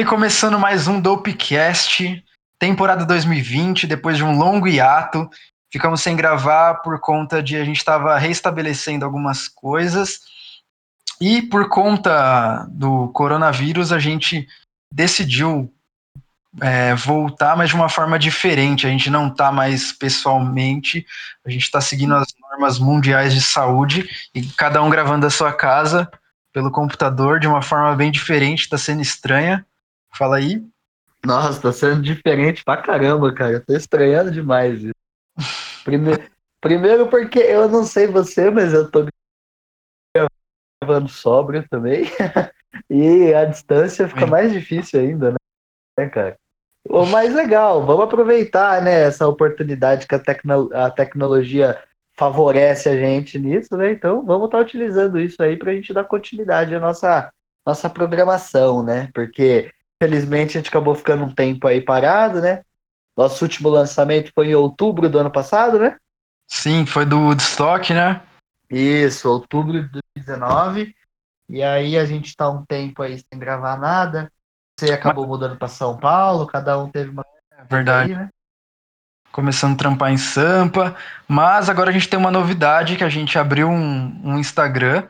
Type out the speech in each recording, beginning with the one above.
aí, começando mais um Dopecast, temporada 2020, depois de um longo hiato. Ficamos sem gravar por conta de a gente estava restabelecendo algumas coisas. E por conta do coronavírus, a gente decidiu é, voltar, mas de uma forma diferente. A gente não está mais pessoalmente, a gente está seguindo as normas mundiais de saúde e cada um gravando da sua casa pelo computador de uma forma bem diferente, está sendo estranha. Fala aí. Nossa, tá sendo diferente pra caramba, cara. Eu tô estranhando demais isso. Primeiro, primeiro porque eu não sei você, mas eu tô gravando sóbrio também. e a distância fica mais difícil ainda, né, cara? O mais legal, vamos aproveitar, né, essa oportunidade que a, tecno a tecnologia favorece a gente nisso, né? Então vamos estar tá utilizando isso aí para a gente dar continuidade à nossa, nossa programação, né? Porque felizmente a gente acabou ficando um tempo aí parado, né? Nosso último lançamento foi em outubro do ano passado, né? Sim, foi do Woodstock, né? Isso, outubro de 2019. E aí a gente tá um tempo aí sem gravar nada. Você acabou Mas... mudando para São Paulo, cada um teve uma. É verdade. Aí, né? Começando a trampar em Sampa. Mas agora a gente tem uma novidade que a gente abriu um, um Instagram.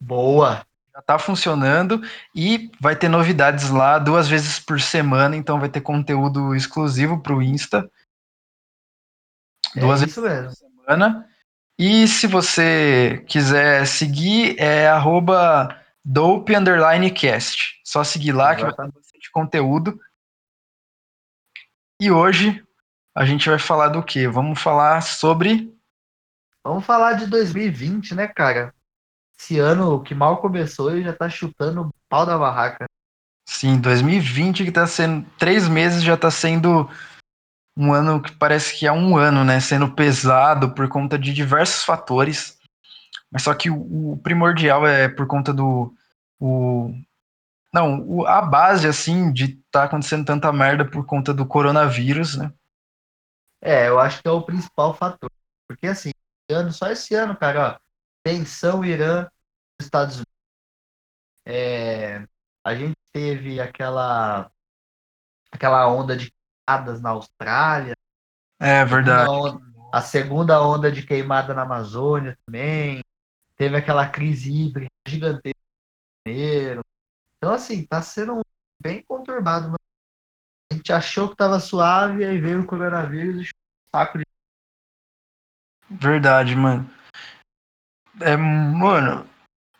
Boa! Tá funcionando e vai ter novidades lá duas vezes por semana, então vai ter conteúdo exclusivo para o Insta. É duas vezes mesmo. por semana. E se você quiser seguir, é arroba dope cast. Só seguir lá que vai ter bastante conteúdo. E hoje a gente vai falar do que? Vamos falar sobre. Vamos falar de 2020, né, cara? Esse ano que mal começou e já tá chutando o pau da barraca. Sim, 2020 que tá sendo. Três meses já tá sendo um ano que parece que é um ano, né? Sendo pesado por conta de diversos fatores. Mas só que o, o primordial é por conta do. O, não, o, a base, assim, de tá acontecendo tanta merda por conta do coronavírus, né? É, eu acho que é o principal fator. Porque, assim, ano, só esse ano, cara, ó, tensão Irã, Estados Unidos. É, a gente teve aquela aquela onda de queimadas na Austrália. É verdade. A segunda, onda, a segunda onda de queimada na Amazônia também. Teve aquela crise híbrida gigantesca. Então, assim, tá sendo bem conturbado. A gente achou que tava suave, aí veio o coronavírus e saco de. Verdade, mano. É, mano,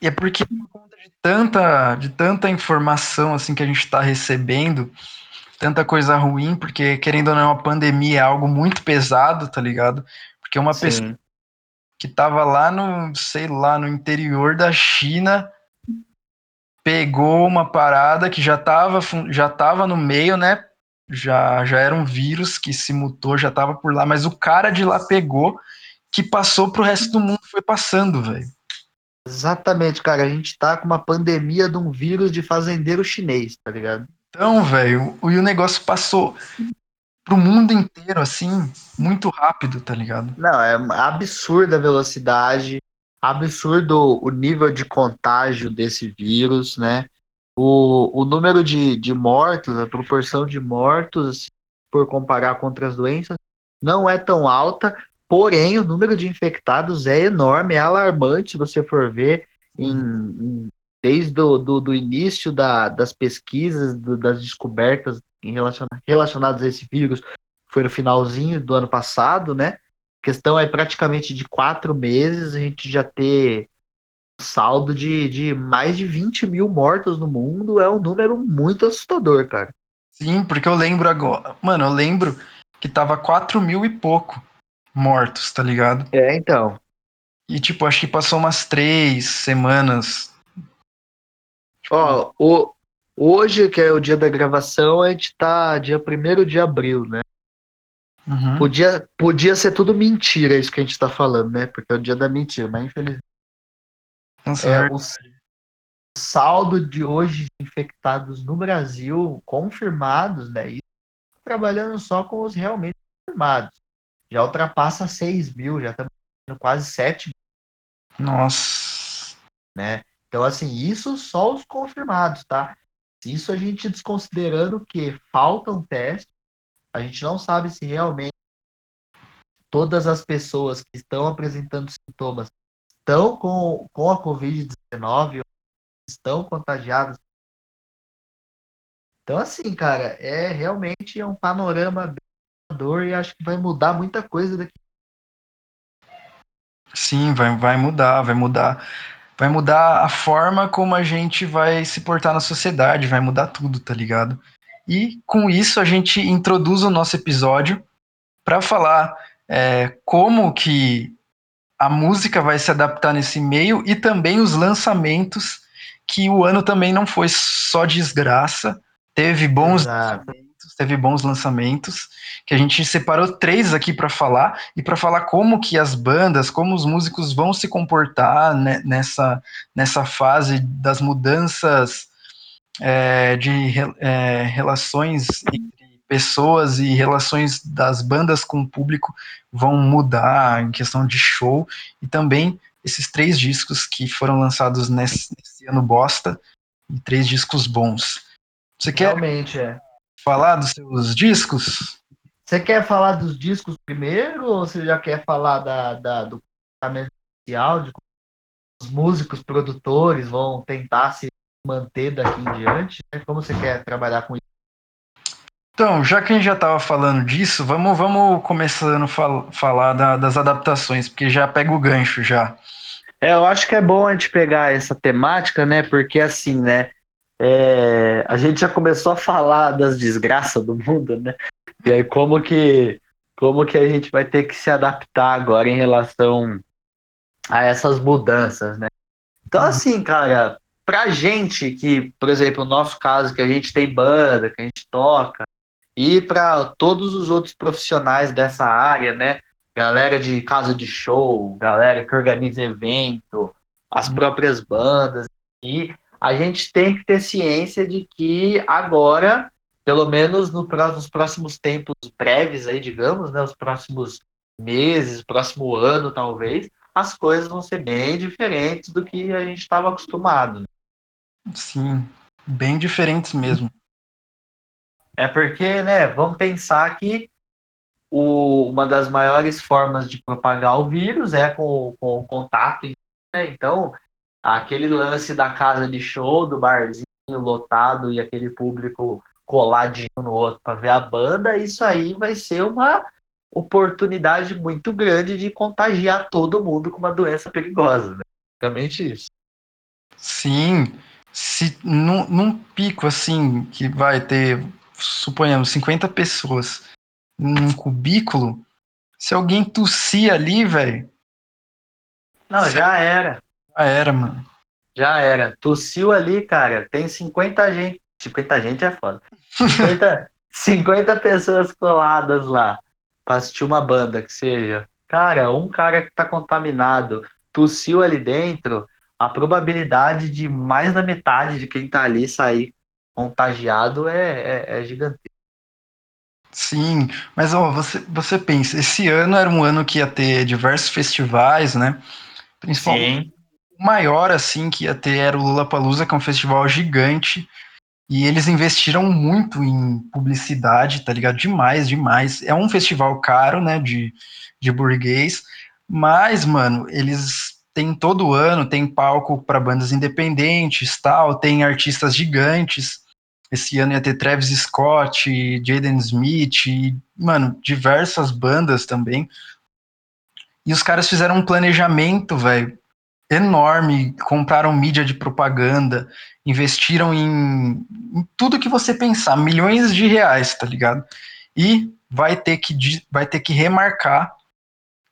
e é porque por conta de tanta, de tanta informação assim que a gente está recebendo, tanta coisa ruim, porque querendo ou não, a pandemia é algo muito pesado, tá ligado? Porque uma Sim. pessoa que tava lá no, sei lá, no interior da China pegou uma parada que já tava, já tava no meio, né? Já, já era um vírus que se mutou, já tava por lá, mas o cara de lá pegou que passou pro resto do mundo foi passando, velho. Exatamente, cara. A gente tá com uma pandemia de um vírus de fazendeiro chinês, tá ligado? Então, velho, o, o negócio passou pro mundo inteiro, assim, muito rápido, tá ligado? Não, é absurda a velocidade, absurdo o nível de contágio desse vírus, né? O, o número de, de mortos, a proporção de mortos, assim, por comparar com outras doenças, não é tão alta, Porém, o número de infectados é enorme, é alarmante se você for ver em, em, desde o do, início da, das pesquisas, do, das descobertas em relaciona, relacionadas a esse vírus, foi no finalzinho do ano passado, né? A questão é praticamente de quatro meses a gente já ter saldo de, de mais de 20 mil mortos no mundo, é um número muito assustador, cara. Sim, porque eu lembro agora, mano, eu lembro que tava 4 mil e pouco mortos, tá ligado? É, então. E, tipo, acho que passou umas três semanas. Ó, o, hoje, que é o dia da gravação, a gente tá dia 1 de abril, né? Uhum. Podia, podia ser tudo mentira isso que a gente tá falando, né? Porque é o dia da mentira, mas infelizmente. Nossa, é, o saldo de hoje infectados no Brasil, confirmados, né? E trabalhando só com os realmente confirmados já ultrapassa 6 mil, já estamos quase 7 mil. Nossa. Né? Então, assim, isso só os confirmados, tá? Isso a gente desconsiderando que faltam testes, a gente não sabe se realmente todas as pessoas que estão apresentando sintomas estão com, com a Covid-19, estão contagiadas. Então, assim, cara, é realmente é um panorama dor e acho que vai mudar muita coisa daqui. Sim, vai, vai mudar, vai mudar. Vai mudar a forma como a gente vai se portar na sociedade, vai mudar tudo, tá ligado? E com isso a gente introduz o nosso episódio para falar é, como que a música vai se adaptar nesse meio e também os lançamentos, que o ano também não foi só desgraça, teve bons Exato. Teve bons lançamentos, que a gente separou três aqui para falar e para falar como que as bandas, como os músicos vão se comportar né, nessa, nessa fase das mudanças é, de é, relações entre pessoas e relações das bandas com o público vão mudar em questão de show e também esses três discos que foram lançados nesse, nesse ano bosta e três discos bons. Você quer Realmente é. Falar dos seus discos? Você quer falar dos discos primeiro ou você já quer falar da, da do tratamento inicial, de como os músicos, produtores vão tentar se manter daqui em diante? Né? Como você quer trabalhar com isso? Então, já que a gente já estava falando disso, vamos, vamos começando a fal falar da, das adaptações, porque já pega o gancho já. É, eu acho que é bom a gente pegar essa temática, né? Porque assim, né? É, a gente já começou a falar das desgraças do mundo, né? E aí como que como que a gente vai ter que se adaptar agora em relação a essas mudanças, né? Então assim, cara, pra gente que, por exemplo, no nosso caso que a gente tem banda, que a gente toca, e para todos os outros profissionais dessa área, né? Galera de casa de show, galera que organiza evento, as próprias bandas, e a gente tem que ter ciência de que agora pelo menos no, nos próximos tempos breves aí, digamos, né, os próximos meses, próximo ano talvez, as coisas vão ser bem diferentes do que a gente estava acostumado. Né? Sim, bem diferentes mesmo. É porque, né, vamos pensar que o, uma das maiores formas de propagar o vírus é com, com o contato, né? então aquele lance da casa de show, do barzinho lotado e aquele público coladinho no outro para ver a banda, isso aí vai ser uma oportunidade muito grande de contagiar todo mundo com uma doença perigosa. Né? Basicamente isso. Sim, se num, num pico assim que vai ter, suponhamos, 50 pessoas num cubículo, se alguém tossir ali, velho. Não, já era. Já era, mano. Já era. Tossiu ali, cara. Tem 50 gente. 50 gente é foda. 50, 50 pessoas coladas lá pra assistir uma banda que seja. Cara, um cara que tá contaminado tossiu ali dentro, a probabilidade de mais da metade de quem tá ali sair contagiado é, é, é gigantesca. Sim, mas ó, você, você pensa, esse ano era um ano que ia ter diversos festivais, né? Principalmente Sim. Maior assim que ia ter era o Lula Palusa, que é um festival gigante e eles investiram muito em publicidade, tá ligado? Demais, demais. É um festival caro, né, de, de burguês, mas, mano, eles têm todo ano, tem palco para bandas independentes, tal, tem artistas gigantes. Esse ano ia ter Travis Scott, Jaden Smith, e, mano, diversas bandas também. E os caras fizeram um planejamento, velho, enorme, compraram mídia de propaganda, investiram em, em, tudo que você pensar, milhões de reais, tá ligado? E vai ter que, vai ter que remarcar.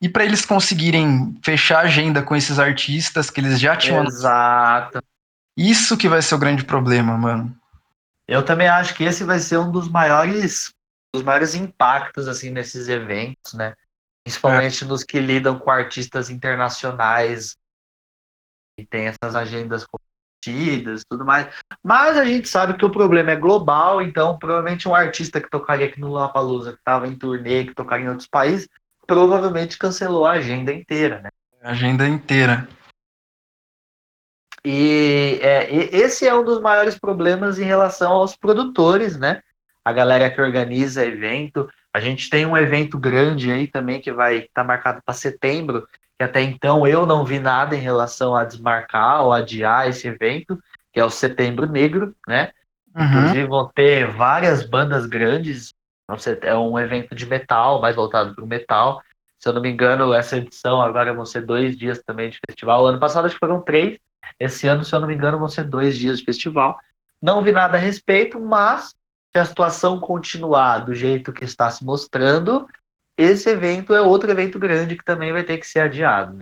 E para eles conseguirem fechar a agenda com esses artistas que eles já tinham. Exato. Isso que vai ser o grande problema, mano. Eu também acho que esse vai ser um dos maiores, dos maiores impactos assim nesses eventos, né? Principalmente é. nos que lidam com artistas internacionais e tem essas agendas competidas tudo mais. Mas a gente sabe que o problema é global, então provavelmente um artista que tocaria aqui no Lollapalooza, que estava em turnê, que tocaria em outros países, provavelmente cancelou a agenda inteira, né? A agenda inteira. E, é, esse é um dos maiores problemas em relação aos produtores, né? A galera que organiza evento. A gente tem um evento grande aí também que vai estar tá marcado para setembro, que até então eu não vi nada em relação a desmarcar ou adiar esse evento, que é o Setembro Negro, né? Uhum. Inclusive vão ter várias bandas grandes. É um evento de metal, mais voltado para o metal. Se eu não me engano, essa edição agora vão ser dois dias também de festival. Ano passado acho que foram três. Esse ano, se eu não me engano, vão ser dois dias de festival. Não vi nada a respeito, mas se a situação continuar do jeito que está se mostrando, esse evento é outro evento grande que também vai ter que ser adiado.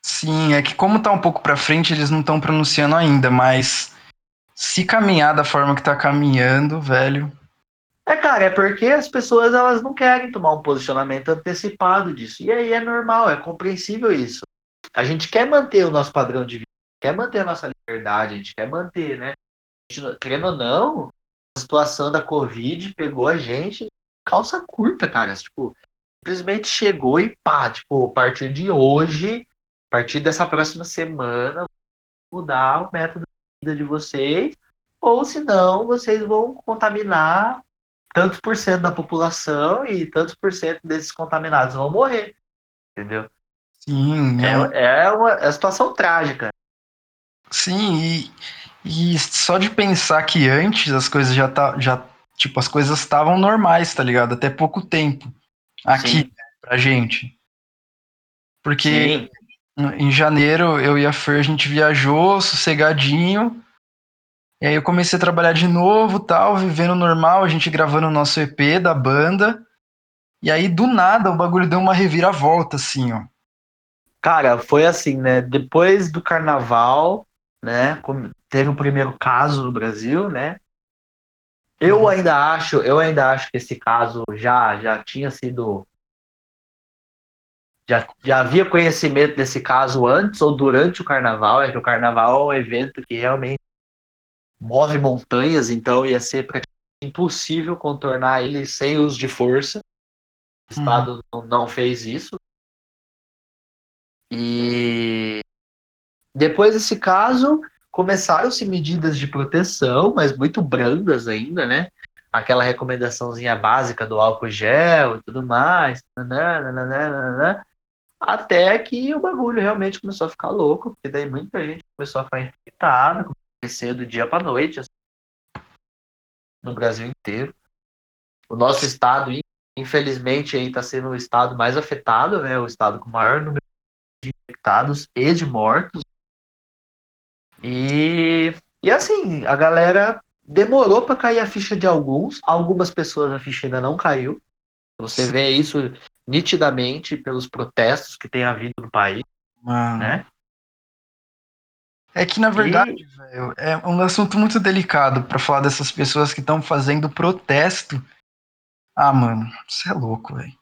Sim, é que como está um pouco para frente, eles não estão pronunciando ainda, mas se caminhar da forma que está caminhando, velho. É, cara, é porque as pessoas elas não querem tomar um posicionamento antecipado disso. E aí é normal, é compreensível isso. A gente quer manter o nosso padrão de vida, quer manter a nossa liberdade, a gente quer manter, né? Gente, querendo ou não, a situação da Covid pegou a gente calça curta, cara. Tipo, simplesmente chegou e pá, tipo, a partir de hoje, a partir dessa próxima semana, mudar o método de vida de vocês, ou senão vocês vão contaminar tantos por cento da população e tantos por cento desses contaminados vão morrer. Entendeu? Sim, é, é, uma, é uma situação trágica. Sim, e, e só de pensar que antes as coisas já tá, já tipo as coisas estavam normais, tá ligado? Até pouco tempo aqui Sim. pra gente. Porque Sim. em janeiro eu e a Fer a gente viajou sossegadinho. E aí eu comecei a trabalhar de novo, tal, vivendo normal, a gente gravando o nosso EP da banda. E aí do nada o bagulho deu uma reviravolta assim, ó. Cara, foi assim, né? Depois do carnaval, né? Teve o primeiro caso no Brasil, né? Eu ainda acho, eu ainda acho que esse caso já já tinha sido já, já havia conhecimento desse caso antes ou durante o carnaval, é que o carnaval é um evento que realmente move montanhas, então ia ser praticamente impossível contornar ele sem uso de força. O uhum. Estado não fez isso. E depois desse caso, começaram-se medidas de proteção, mas muito brandas ainda, né? Aquela recomendaçãozinha básica do álcool gel e tudo mais, nananana, até que o bagulho realmente começou a ficar louco, porque daí muita gente começou a ficar infectada, crescer do dia para noite, assim, no Brasil inteiro. O nosso estado, infelizmente, está sendo o estado mais afetado, né? O estado com maior número de infectados e de mortos. E, e assim, a galera demorou para cair a ficha de alguns, algumas pessoas a ficha ainda não caiu. Você vê isso nitidamente pelos protestos que tem havido no país, Mano. né? É que, na verdade, e... véio, é um assunto muito delicado para falar dessas pessoas que estão fazendo protesto. Ah, mano, você é louco, velho.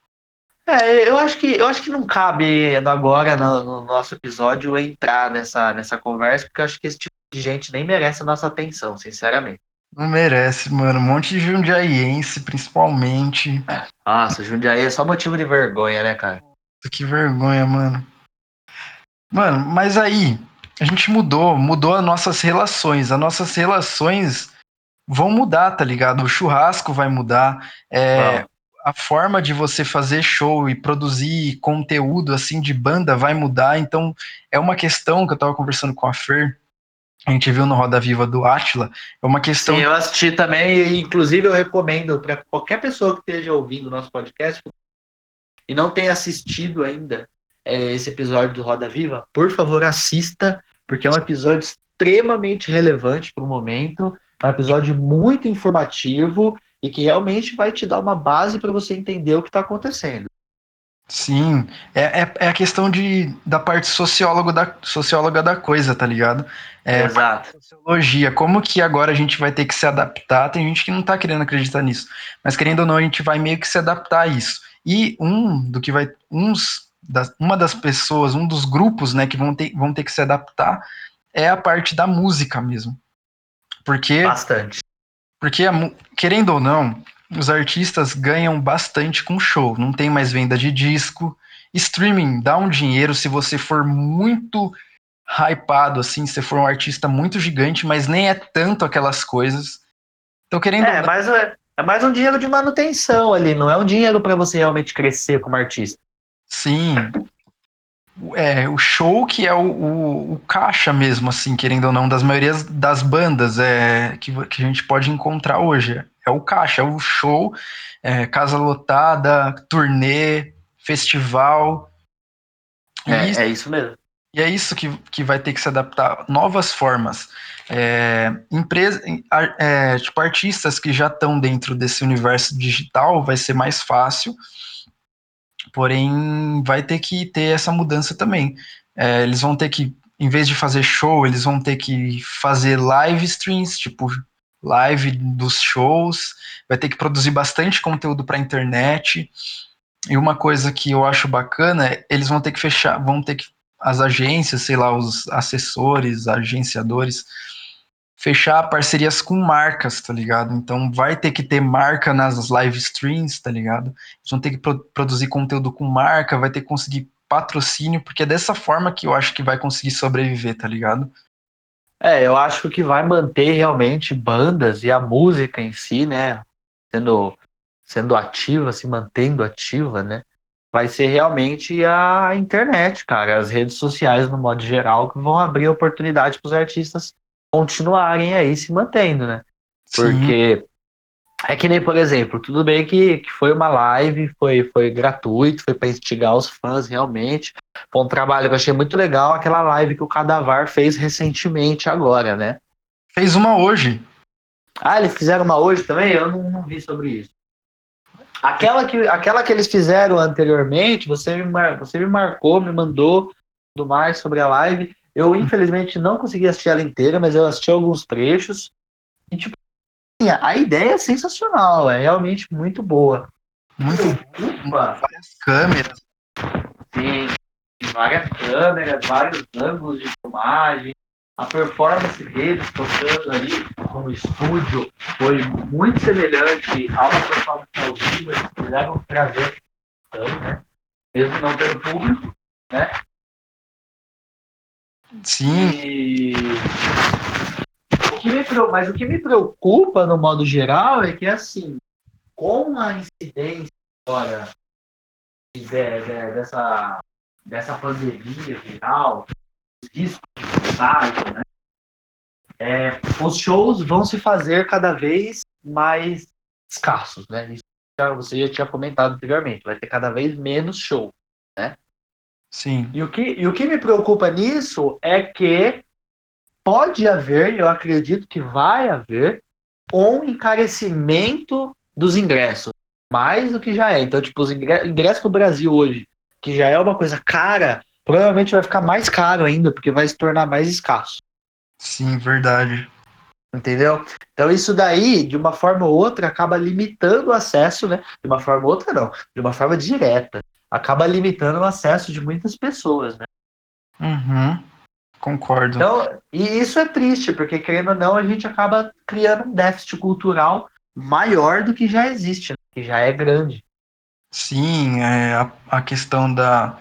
É, eu acho que eu acho que não cabe agora no, no, nosso episódio entrar nessa, nessa conversa, porque eu acho que esse tipo de gente nem merece a nossa atenção, sinceramente. Não merece, mano. Um monte de jundiaiense, principalmente. Nossa, Jundiaí é só motivo de vergonha, né, cara? Que vergonha, mano. Mano, mas aí, a gente mudou, mudou as nossas relações. As nossas relações vão mudar, tá ligado? O churrasco vai mudar. É, a forma de você fazer show e produzir conteúdo assim de banda vai mudar. Então, é uma questão que eu tava conversando com a Fer. A gente viu no Roda Viva do Atila. É uma questão. Sim, eu assisti também, e inclusive eu recomendo para qualquer pessoa que esteja ouvindo o nosso podcast e não tenha assistido ainda é, esse episódio do Roda Viva, por favor, assista, porque é um episódio extremamente relevante para o momento, é um episódio muito informativo e que realmente vai te dar uma base para você entender o que está acontecendo. Sim, é, é, é, a questão de, da parte sociólogo da, socióloga da coisa, tá ligado? É, Exato. Sociologia, como que agora a gente vai ter que se adaptar? Tem gente que não tá querendo acreditar nisso, mas querendo ou não, a gente vai meio que se adaptar a isso. E um do que vai, uns, das, uma das pessoas, um dos grupos, né, que vão ter, vão ter que se adaptar é a parte da música mesmo. Porque. Bastante. Porque, querendo ou não, os artistas ganham bastante com show. Não tem mais venda de disco. Streaming dá um dinheiro se você for muito hypado, assim, se for um artista muito gigante, mas nem é tanto aquelas coisas. Então, querendo. É, mas é, é mais um dinheiro de manutenção ali, não é um dinheiro para você realmente crescer como artista. Sim. É, o show que é o, o, o, caixa mesmo, assim, querendo ou não, das maiorias das bandas é, que, que a gente pode encontrar hoje. É o caixa, é o show, é, casa lotada, turnê, festival. É isso, é isso mesmo. E é isso que, que vai ter que se adaptar. Novas formas. É, empresa, é, tipo, artistas que já estão dentro desse universo digital vai ser mais fácil, porém vai ter que ter essa mudança também. É, eles vão ter que, em vez de fazer show, eles vão ter que fazer live streams, tipo live dos shows, vai ter que produzir bastante conteúdo para a internet. E uma coisa que eu acho bacana é eles vão ter que fechar, vão ter que as agências, sei lá, os assessores, agenciadores, fechar parcerias com marcas, tá ligado? Então vai ter que ter marca nas live streams, tá ligado? Eles vão ter que pro produzir conteúdo com marca, vai ter que conseguir patrocínio, porque é dessa forma que eu acho que vai conseguir sobreviver, tá ligado? É, eu acho que vai manter realmente bandas e a música em si, né, sendo, sendo ativa, se mantendo ativa, né, vai ser realmente a internet, cara, as redes sociais no modo geral que vão abrir oportunidade para os artistas continuarem aí se mantendo, né? Porque Sim. é que nem, por exemplo, tudo bem que, que foi uma live, foi, foi gratuito, foi para instigar os fãs realmente. Foi um trabalho que eu achei muito legal, aquela live que o Cadavar fez recentemente agora, né? Fez uma hoje. Ah, eles fizeram uma hoje também? Eu não, não vi sobre isso. Aquela que, aquela que eles fizeram anteriormente, você me, mar, você me marcou, me mandou do mais sobre a live. Eu, infelizmente, não consegui assistir ela inteira, mas eu assisti alguns trechos. E, tipo, assim, a ideia é sensacional, é realmente muito boa. Muito boa. Várias câmeras. Sim, várias câmeras, vários ângulos de filmagem. A performance deles tocando ali no estúdio foi muito semelhante a uma performance ao vivo. Eles quiseram trazer, né? mesmo não tendo público, né? Sim. E... O que me, mas o que me preocupa, no modo geral, é que, assim, com a incidência agora de, de, dessa, dessa pandemia viral, os riscos de contágio, né? É, os shows vão se fazer cada vez mais escassos, né? Isso você já tinha comentado anteriormente, vai ter cada vez menos show, né? Sim. E o que, e o que me preocupa nisso é que pode haver, eu acredito que vai haver, um encarecimento dos ingressos, mais do que já é. Então, tipo, os ingressos para o Brasil hoje, que já é uma coisa cara, provavelmente vai ficar mais caro ainda, porque vai se tornar mais escasso. Sim, verdade. Entendeu? Então isso daí, de uma forma ou outra, acaba limitando o acesso, né? De uma forma ou outra, não. De uma forma direta acaba limitando o acesso de muitas pessoas, né? Uhum. Concordo. Então, e isso é triste, porque querendo ou não, a gente acaba criando um déficit cultural maior do que já existe, né? que já é grande. Sim, é a, a questão da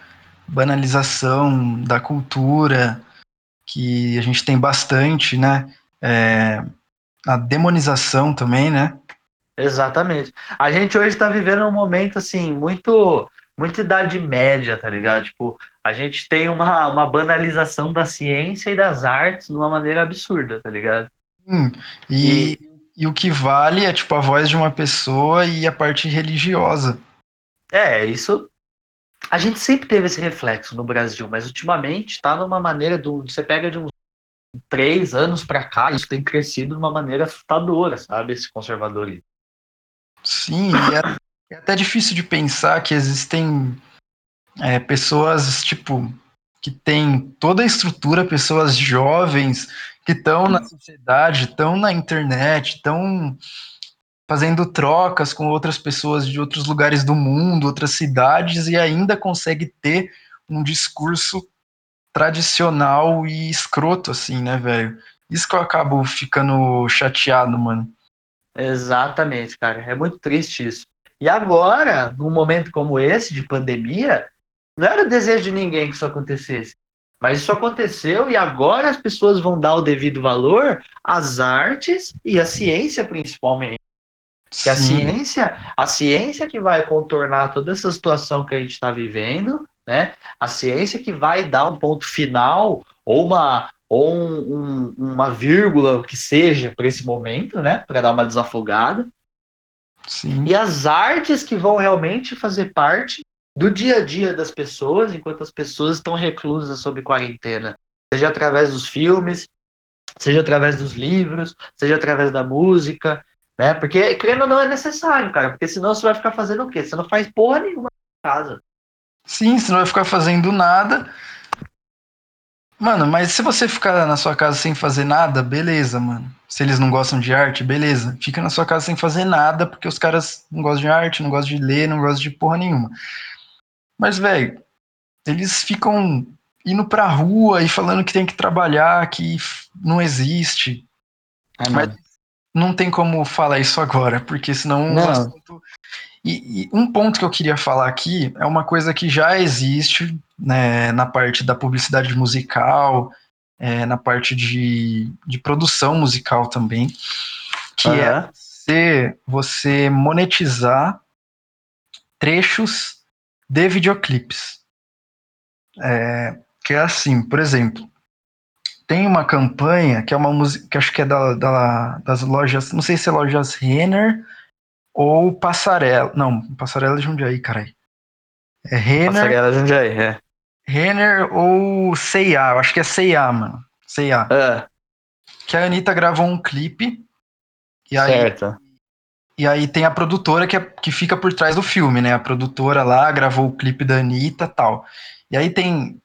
banalização da cultura, que a gente tem bastante, né? É, a demonização também, né? Exatamente. A gente hoje está vivendo um momento assim muito muita idade média, tá ligado? Tipo, a gente tem uma, uma banalização da ciência e das artes de uma maneira absurda, tá ligado? Hum, e, e, e, o que vale é, tipo, a voz de uma pessoa e a parte religiosa. É, isso. A gente sempre teve esse reflexo no Brasil, mas ultimamente tá numa maneira do. Você pega de uns três anos para cá, isso tem crescido de uma maneira assustadora, sabe? Esse conservadorismo. Sim, e é, é até difícil de pensar que existem é, pessoas, tipo, que têm toda a estrutura, pessoas jovens que estão na sociedade, estão na internet, estão fazendo trocas com outras pessoas de outros lugares do mundo, outras cidades, e ainda consegue ter um discurso tradicional e escroto, assim, né, velho? Isso que eu acabo ficando chateado, mano. Exatamente, cara. É muito triste isso. E agora, num momento como esse de pandemia, não era o desejo de ninguém que isso acontecesse. Mas isso aconteceu e agora as pessoas vão dar o devido valor às artes e à ciência, principalmente. Que a ciência, a ciência que vai contornar toda essa situação que a gente está vivendo, né? A ciência que vai dar um ponto final ou uma ou um, um, uma vírgula que seja para esse momento, né? Para dar uma desafogada. Sim. E as artes que vão realmente fazer parte do dia a dia das pessoas, enquanto as pessoas estão reclusas sob quarentena, seja através dos filmes, seja através dos livros, seja através da música, né? Porque crendo não é necessário, cara, porque senão você vai ficar fazendo o quê? Você não faz porra nenhuma em casa. Sim, você não vai ficar fazendo nada. Mano, mas se você ficar na sua casa sem fazer nada, beleza, mano. Se eles não gostam de arte, beleza. Fica na sua casa sem fazer nada, porque os caras não gostam de arte, não gostam de ler, não gostam de porra nenhuma. Mas, velho, eles ficam indo pra rua e falando que tem que trabalhar, que não existe. É, Mas não tem como falar isso agora, porque senão Não. o assunto... E, e um ponto que eu queria falar aqui é uma coisa que já existe né, na parte da publicidade musical, é, na parte de, de produção musical também, que é Aham. você, você monetizar trechos de videoclipes. É, que é assim, por exemplo, tem uma campanha que é uma música que acho que é da, da- das lojas, não sei se é lojas Renner ou Passarela. Não, Passarela é Jundiaí, caralho. É Renner, Passarela Jundiaí, é. Renner ou C&A, eu acho que é C&A, mano. C&A. Ah, Que a Anitta gravou um clipe e aí certo. E aí tem a produtora que, é- que fica por trás do filme, né? A produtora lá gravou o clipe da Anitta e tal. E aí tem,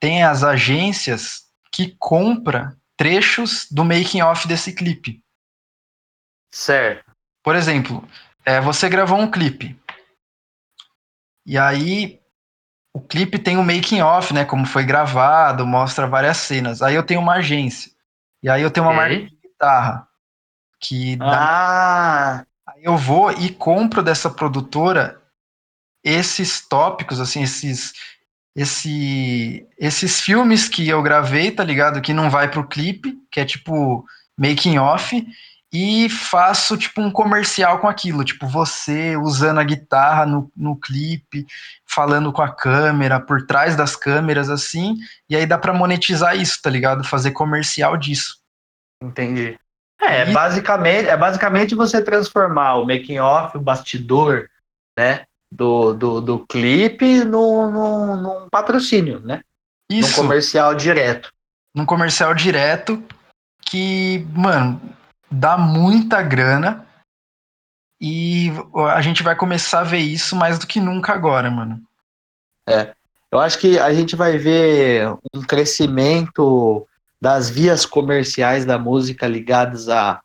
tem as agências que compra trechos do making off desse clipe. Certo. Por exemplo, é, você gravou um clipe. E aí o clipe tem o making off, né? Como foi gravado, mostra várias cenas. Aí eu tenho uma agência. E aí eu tenho uma marca de guitarra. Que dá Ah, Aí eu vou e compro dessa produtora esses tópicos, assim, esses, esse, esses filmes que eu gravei, tá ligado? Que não vai pro clipe, que é tipo making off, e faço tipo um comercial com aquilo, tipo você usando a guitarra no, no clipe, falando com a câmera, por trás das câmeras, assim, e aí dá pra monetizar isso, tá ligado? Fazer comercial disso. entendi. É, E- basicamente, é basicamente você transformar o making off, o bastidor, né, do, do, do clipe num, num, num patrocínio, né? Num Isso. comercial direto. num comercial direto que, mano, dá muita grana e a gente vai começar a ver isso mais do que nunca agora, mano. Eu acho que a gente vai ver um crescimento das vias comerciais da música ligadas à,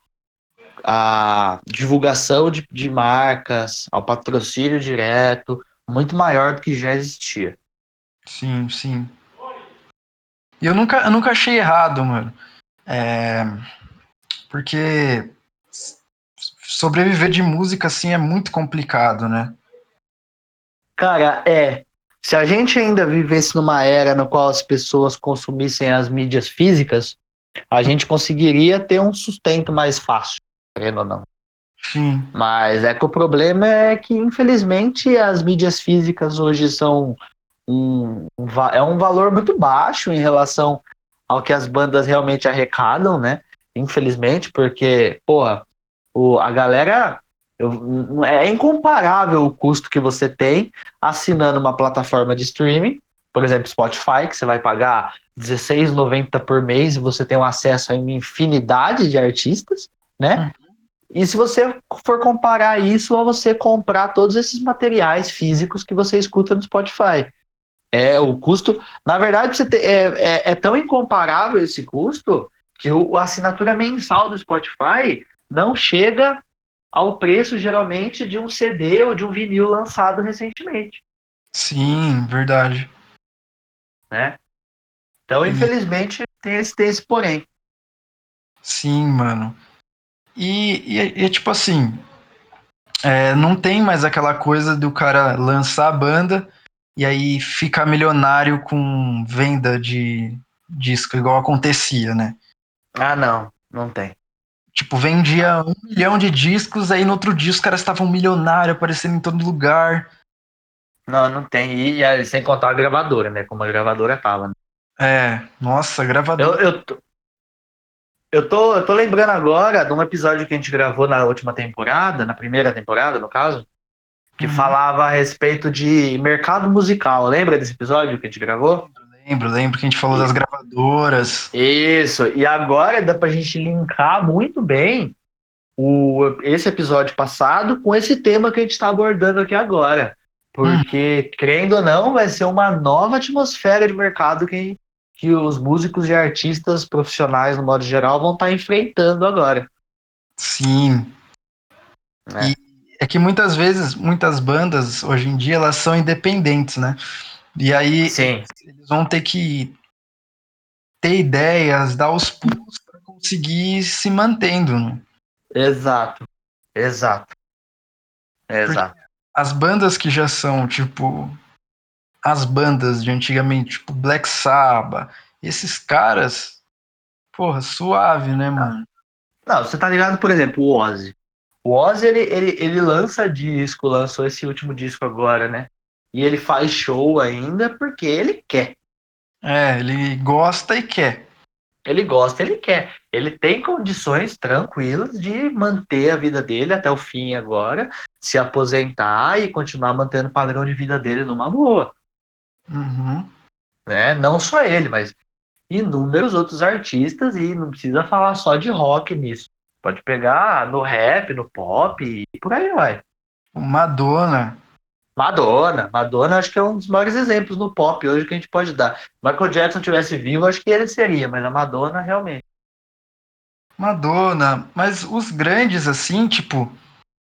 à divulgação de, de marcas, ao patrocínio direto, muito maior do que já existia. Sim, sim. E eu nunca, eu nunca achei errado, mano. É, porque sobreviver de música, assim, é muito complicado, né? Cara, é. Se a gente ainda vivesse numa era na qual as pessoas consumissem as mídias físicas, a gente conseguiria ter um sustento mais fácil, querendo ou não. Sim, Mas é que o problema é que, infelizmente, as mídias físicas hoje são um, um é um valor muito baixo em relação ao que as bandas realmente arrecadam, né? Infelizmente, porque, porra, o, a galera. eu- é incomparável o custo que você tem assinando uma plataforma de streaming, por exemplo, Spotify, que você vai pagar R$16,90 por mês e você tem um acesso a uma infinidade de artistas, né? E se você for comparar isso a você comprar todos esses materiais físicos que você escuta no Spotify. É o custo. Na verdade, você te- é, é, é tão incomparável esse custo que o, a assinatura mensal do Spotify não chega ao preço, geralmente, de um CD ou de um vinil lançado recentemente. sim, verdade. Né? Então, Sim. infelizmente, tem esse, tem esse porém. Sim, mano. E, e, é- e tipo assim, é, não tem mais aquela coisa do cara lançar a banda e aí fica milionário com venda de disco, igual acontecia, né? Ah, não, não tem. Tipo, vendia um milhão de discos, aí no outro dia os caras estavam milionários, aparecendo em todo lugar. Não, não tem. E, e sem contar a gravadora, né? Como a gravadora tava. Né? É, nossa, gravador. Eu, eu, tô, eu, tô, eu tô lembrando agora de um episódio que a gente gravou na última temporada, na primeira temporada, no caso, que uhum. falava a respeito de mercado musical. Lembra desse episódio que a gente gravou? Lembro, lembro que a gente falou das gravadoras. Isso, e agora dá pra gente linkar muito bem o, esse episódio passado com esse tema que a gente está abordando aqui agora. Porque, hum. crendo ou não, vai ser uma nova atmosfera de mercado que, que os músicos e artistas profissionais, no modo geral, vão estar tá enfrentando agora. Sim. É. E é que muitas vezes, muitas bandas, hoje em dia, elas são independentes, né? E aí Sim. eles vão ter que ter ideias, dar os pulos para conseguir se mantendo. Né? Exato, exato, exato. Porque as bandas que já são tipo as bandas de antigamente, tipo Black Sabbath, esses caras, porra, suave, né, mano? Não, você tá ligado, por exemplo, o Ozzy. O Ozzy, ele, ele, ele lança disco, lançou esse último disco agora, né? E ele faz show ainda porque ele quer. É, ele gosta e quer. Ele gosta, ele quer. Ele tem condições tranquilas de manter a vida dele até o fim agora, se aposentar e continuar mantendo o padrão de vida dele numa boa. Uhum. Né? Não só ele, mas inúmeros outros artistas, e não precisa falar só de rock nisso. Pode pegar no rap, no pop e por aí vai. Madonna. Madonna, Madonna acho que é um dos maiores exemplos no pop hoje que a gente pode dar. Michael Jackson tivesse vivo, acho que ele seria, mas a Madonna realmente. Madonna, mas os grandes assim, tipo,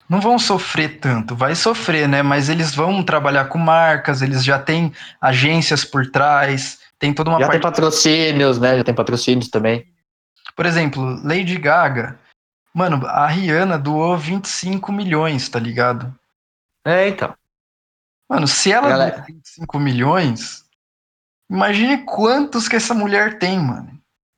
não vão sofrer tanto, vai sofrer, né? Mas eles vão trabalhar com marcas, eles já têm agências por trás, tem toda uma Já parte... tem patrocínios, né? Já tem patrocínios também. Por exemplo, Lady Gaga. Mano, a Rihanna doou 25 milhões, tá ligado? É, então. Mano, se ela, ela... doou 25 milhões, imagine quantos que essa mulher tem, mano.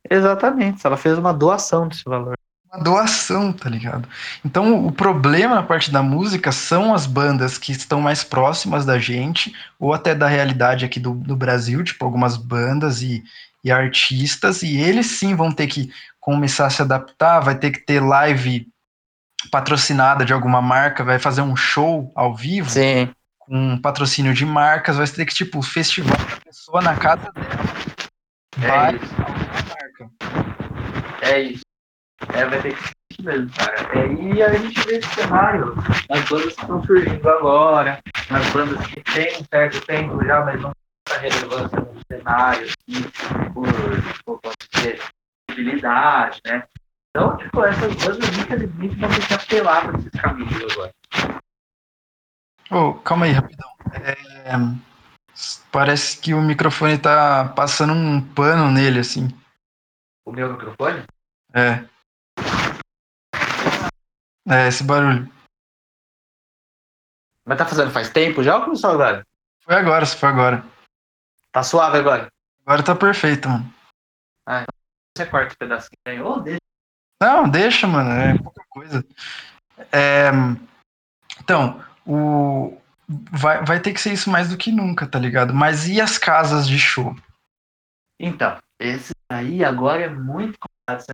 Exatamente, ela fez uma doação desse valor. Uma doação, tá ligado? Então, o problema na parte da música são as bandas que estão mais próximas da gente, ou até da realidade aqui do, do Brasil, tipo algumas bandas e, e artistas, e eles sim vão ter que começar a se adaptar, vai ter que ter live patrocinada de alguma marca, vai fazer um show ao vivo. Sim com patrocínio de marcas, vai ter que, tipo, festival da pessoa na casa dela. É vai isso. marca. É isso. É, vai ter que ser isso mesmo, cara. É, e a gente vê esse cenário nas bandas que estão surgindo agora, nas bandas que têm um certo tempo já, mas não tem relevância no cenário, assim, por, por dizer, utilidade, né? Então, tipo, essas bandas, infelizmente, vão ter que apelar para esses caminhos agora. Oh, calma aí, rapidão. É, parece que o microfone tá passando um pano nele, assim. O meu microfone? É. É, esse barulho. Mas tá fazendo faz tempo já ou começou agora? Foi agora, se foi agora. Tá suave agora? Agora tá perfeito, mano. Ah, então você corta o pedacinho aí. Ou deixa. Não, deixa, mano. É pouca coisa. É... Então, o vai, vai ter que ser isso mais do que nunca, tá ligado? Mas e as casas de show? Então, esse aí agora é muito complicado.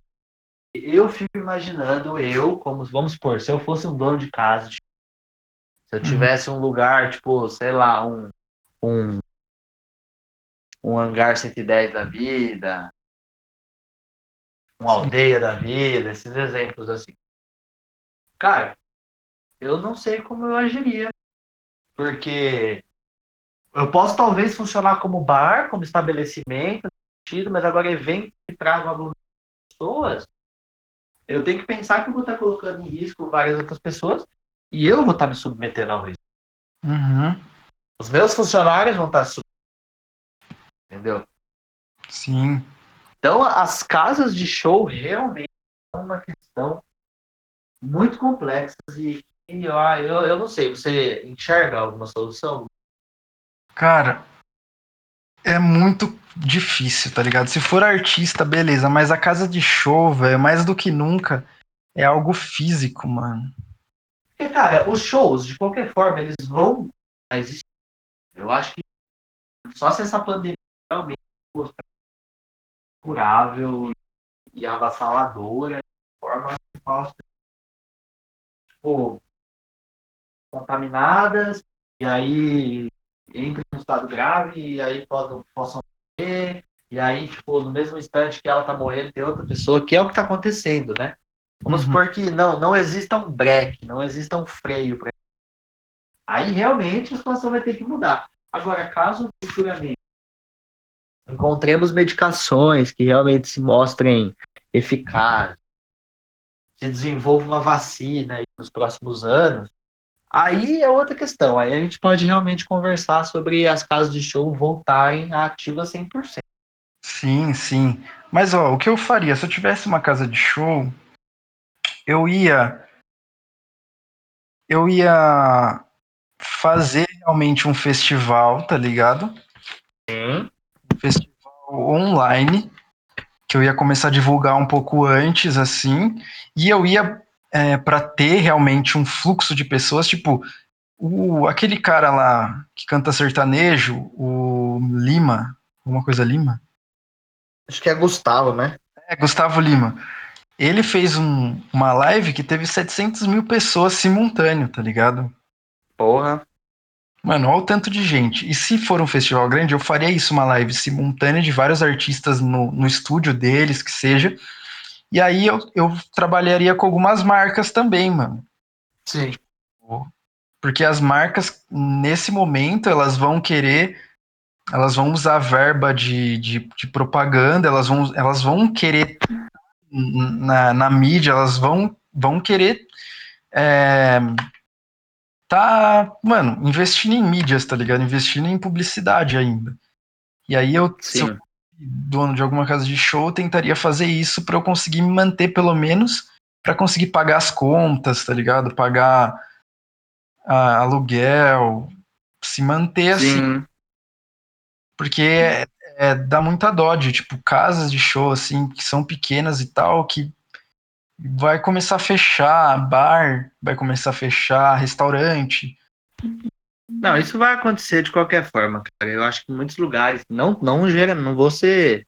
Eu fico imaginando, eu, como vamos supor, se eu fosse um dono de casa, se eu uhum. tivesse um lugar, tipo, sei lá, um, um, um hangar 110 da vida, uma aldeia da vida, esses exemplos assim. Cara, eu não sei como eu agiria. Porque eu posso talvez funcionar como bar, como estabelecimento, mas agora evento que tragam pessoas, eu tenho que pensar que eu vou estar colocando em risco várias outras pessoas e eu vou estar me submetendo ao risco. Uhum. Os meus funcionários vão estar submetendo. Entendeu? Sim. Então, as casas de show realmente são uma questão muito complexa e eu, ah, eu, eu não sei, você enxerga alguma solução? Cara, é muito difícil, tá ligado? Se for artista, beleza, mas a casa de show, velho, mais do que nunca, é algo físico, mano. Porque, cara, os shows, de qualquer forma, eles vão existir. Eu acho que só se essa pandemia realmente for curável e avassaladora, de forma que possa, tipo, contaminadas, e aí entra em um estado grave, e aí possam, possam morrer, e aí, tipo, no mesmo instante que ela tá morrendo, tem outra pessoa, que é o que tá acontecendo, né? Vamos Uhum. supor que não, não exista um break, não exista um freio para Aí realmente a situação vai ter que mudar. Agora, caso futuramente encontremos medicações que realmente se mostrem eficazes, se desenvolva uma vacina nos próximos anos, aí é outra questão. Aí a gente pode realmente conversar sobre as casas de show voltarem ativas 100%. Sim, sim. Mas ó, o que eu faria se eu tivesse uma casa de show, eu ia eu ia fazer realmente um festival, tá ligado? Sim. Um festival online que eu ia começar a divulgar um pouco antes, assim, e eu ia é, para ter realmente um fluxo de pessoas, tipo o aquele cara lá que canta sertanejo, o Lima, alguma coisa Lima. Acho que é Gustavo, né? É, Gustavo Lima. Ele fez um, uma live que teve 700 mil pessoas simultâneo, tá ligado? Porra. Mano, olha o tanto de gente. E se for um festival grande, eu faria isso, uma live simultânea de vários artistas no, no estúdio deles, que seja. E aí eu, eu trabalharia com algumas marcas também, mano. Sim. Porque as marcas, nesse momento, elas vão querer. Elas vão usar verba de, de, de propaganda, elas vão, elas vão querer na, na mídia, elas vão, vão querer é, tá, mano, investindo em mídias, tá ligado? Investindo em publicidade ainda. E aí eu, se eu. Dono de alguma casa de show, tentaria fazer isso para eu conseguir me manter pelo menos para conseguir pagar as contas, tá ligado? Pagar ah, aluguel, se manter assim, Sim. porque é, é, dá muita dó de, tipo, casas de show, assim, que são pequenas e tal, que vai começar a fechar, bar vai começar a fechar, restaurante. Não, isso vai acontecer de qualquer forma, cara. Eu acho que em muitos lugares, não, não gera, não vou ser,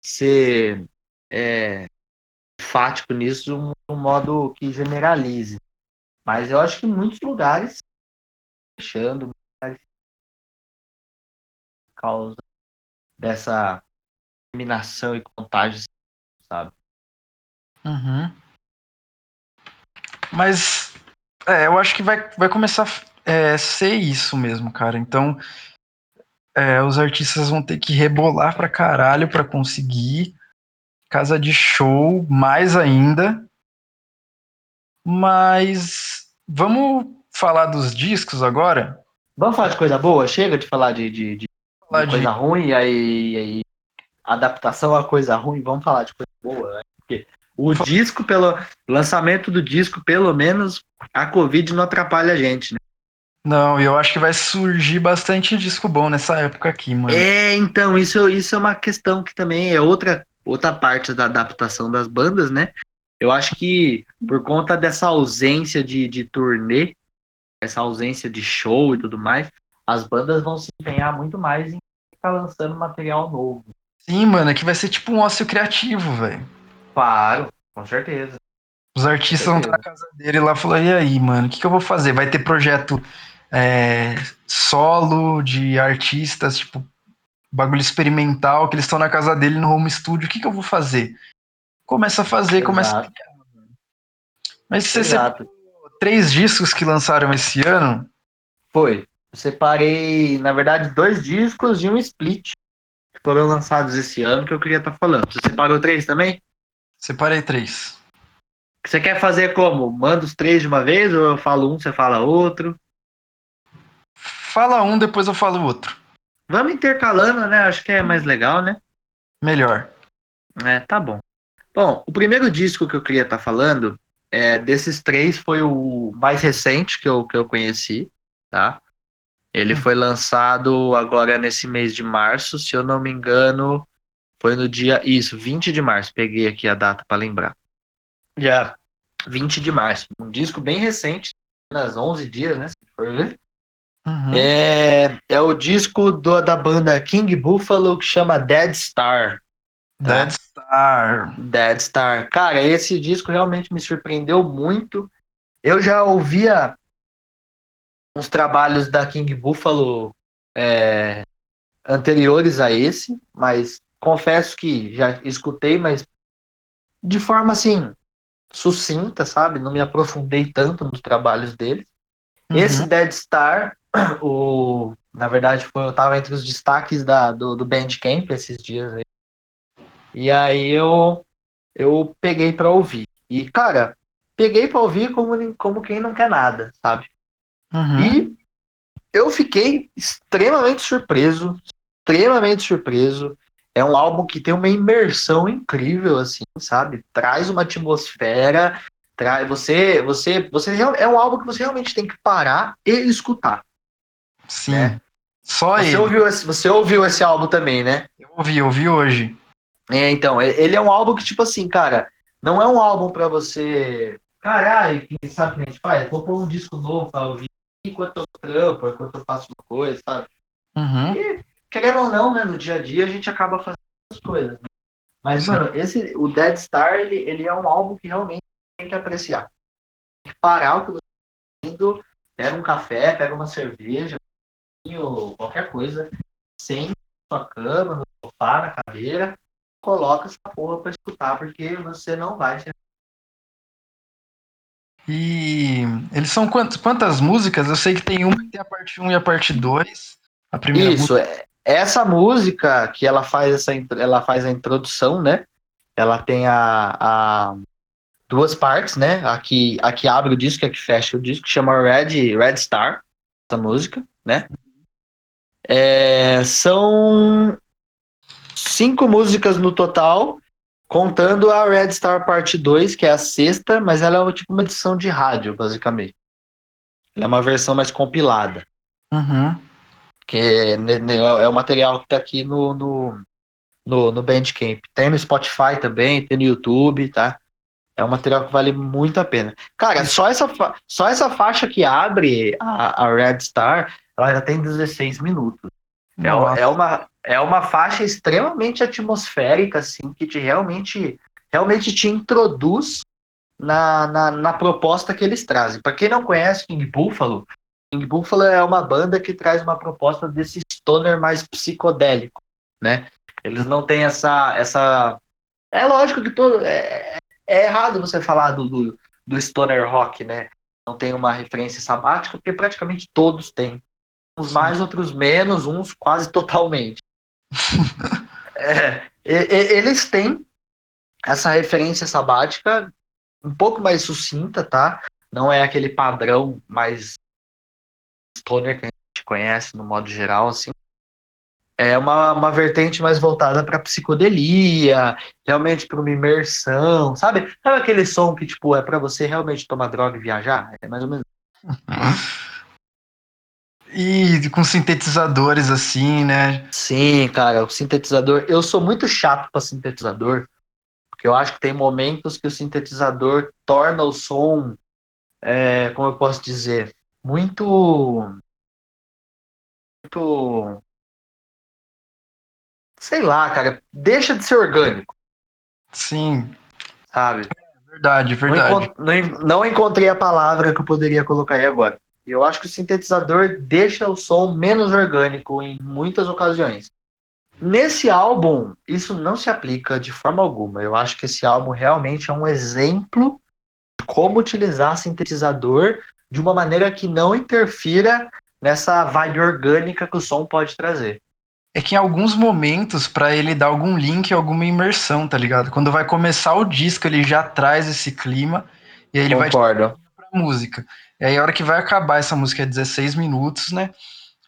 ser é, enfático nisso de um, um modo que generalize. Mas eu acho que em muitos lugares fechando por causa dessa eliminação e contágio, sabe? Uhum. Mas é, eu acho que vai, vai começar é, ser isso mesmo, cara. Então é, os artistas vão ter que rebolar pra caralho pra conseguir casa de show, mais ainda. Mas vamos falar dos discos agora? Vamos falar de coisa boa? Chega de falar de, de, de Falar coisa de, ruim e aí, aí adaptação a coisa ruim, vamos falar de coisa boa, né? Porque o disco, pelo lançamento do disco, pelo menos a Covid não atrapalha a gente, né? Não, eu acho que vai surgir bastante disco bom nessa época aqui, mano. É, então, isso, isso é uma questão que também é outra, outra parte da adaptação das bandas, né? Eu acho que por conta dessa ausência de, de turnê, essa ausência de show e tudo mais, as bandas vão se empenhar muito mais em estar lançando material novo. Sim, mano, é que vai ser tipo um ócio criativo, velho. Claro, com certeza. Os artistas vão estar na casa dele lá e falar, e aí, mano, o que, que eu vou fazer? Vai ter projeto é, solo de artistas, tipo, bagulho experimental, que eles estão na casa dele no home studio, o que, que eu vou fazer? Começa a fazer, começa a Exato. criar. mano. Mas você Exato. três discos que lançaram esse ano, Foi. Eu separei, na verdade, dois discos e um split que foram lançados esse ano que eu queria estar falando. Você separou três também? separei três. Você quer fazer como? Manda os três de uma vez ou eu falo um, você fala outro? Fala um, depois eu falo o outro. Vamos intercalando, né? Acho que é mais legal, né? Melhor. É, tá bom. Bom, o primeiro disco que eu queria estar falando, é, desses três, foi o mais recente que eu, que eu conheci, tá? Ele foi lançado agora nesse mês de março, se eu não me engano, foi no dia. Isso, 20 de março. Peguei aqui a data para lembrar. Já, 20 de março. Um disco bem recente, nas 11 dias, né? Se for ver. Uhum. É, é o disco do, da banda King Buffalo que chama Dead Star. Dead Star. Dead Star. Cara, esse disco realmente me surpreendeu muito. Eu já ouvia uns trabalhos da King Buffalo é, anteriores a esse, mas confesso que já escutei, mas de forma assim sucinta, sabe? Não me aprofundei tanto nos trabalhos dele. Uhum. Esse Dead Star, o, na verdade, foi, eu tava entre os destaques da, do, do Bandcamp esses dias aí. E aí eu, eu peguei para ouvir. E, cara, peguei para ouvir como, como quem não quer nada, sabe? Uhum. E eu fiquei extremamente surpreso, extremamente surpreso. É um álbum que tem uma imersão incrível, assim, sabe? Traz uma atmosfera, você, você, você é um álbum que você realmente tem que parar e escutar. Sim. né? Só Você ele. ouviu, esse, você ouviu esse álbum também, né? Eu ouvi, eu ouvi hoje. É, então, e- ele é um álbum que, tipo assim, cara, não é um álbum pra você. Caralho, quem sabe que a gente faz? Vou pôr um disco novo pra ouvir enquanto eu trampo, enquanto eu faço uma coisa, sabe? Uhum. Querendo ou não, né? No dia a dia a gente acaba fazendo essas coisas. né? Mas, Sim. mano, esse, o Dead Star, ele, ele é um álbum que realmente tem que apreciar. Tem que parar o que você está fazendo, pega um café, pega uma cerveja, vinho, qualquer coisa, sente na sua cama, no sofá, na cadeira, coloca essa porra pra escutar, porque você não vai ser E eles são quantas, quantas músicas? Eu sei que tem uma que tem a parte 1 e a parte 2. A primeira Isso, é, essa música que ela faz essa ela faz a introdução, né? Ela tem a, a duas partes, né? A que, a que abre o disco e a que fecha o disco, chama Red, Red Star, essa música, né? É, são cinco músicas no total, contando a Red Star Parte 2, que é a sexta, mas ela é tipo uma edição de rádio, basicamente. Ela é uma versão mais compilada Uhum. que é, ne- ne- é o material que tá aqui no, no, no, no Bandcamp. Tem no Spotify também, tem no YouTube, tá? É um material que vale muito a pena. Cara, só essa, só essa faixa que abre a, a Red Star, ela já tem 16 minutos. É, é, uma, é uma faixa extremamente atmosférica, assim, que te realmente, realmente te introduz na, na, na proposta que eles trazem. Para quem não conhece King Buffalo, King Buffalo é uma banda que traz uma proposta desse stoner mais psicodélico, né? Eles não têm essa. essa... É lógico que todo. É, é errado você falar do, do, do stoner rock, né? Não tem uma referência sabática, porque praticamente todos têm. Uns mais, outros menos, uns quase totalmente. É, e- e- eles têm essa referência sabática um pouco mais sucinta, tá? Não é aquele padrão mais stoner que a gente conhece no modo geral, assim. É uma, uma vertente mais voltada para psicodelia, realmente para uma imersão, sabe? Sabe aquele som que tipo é para você realmente tomar droga e viajar? É mais ou menos. E com sintetizadores assim, né? Sim, cara, o sintetizador. Eu sou muito chato para sintetizador, porque eu acho que tem momentos que o sintetizador torna o som, é, como eu posso dizer, muito. Muito. Sei lá, cara, deixa de ser orgânico, Sim, sabe? verdade, verdade. encont- não en- não encontrei a palavra que eu poderia colocar aí agora. Eu acho que o sintetizador deixa o som menos orgânico em muitas ocasiões. Nesse álbum, isso não se aplica de forma alguma. Eu acho que esse álbum realmente é um exemplo de como utilizar sintetizador de uma maneira que não interfira nessa vibe orgânica que o som pode trazer. É que em alguns momentos, pra ele dar algum link, alguma imersão, tá ligado? Quando vai começar o disco, ele já traz esse clima e aí ele vai Concordo. pra música. E aí a hora que vai acabar essa música é 16 minutos, né?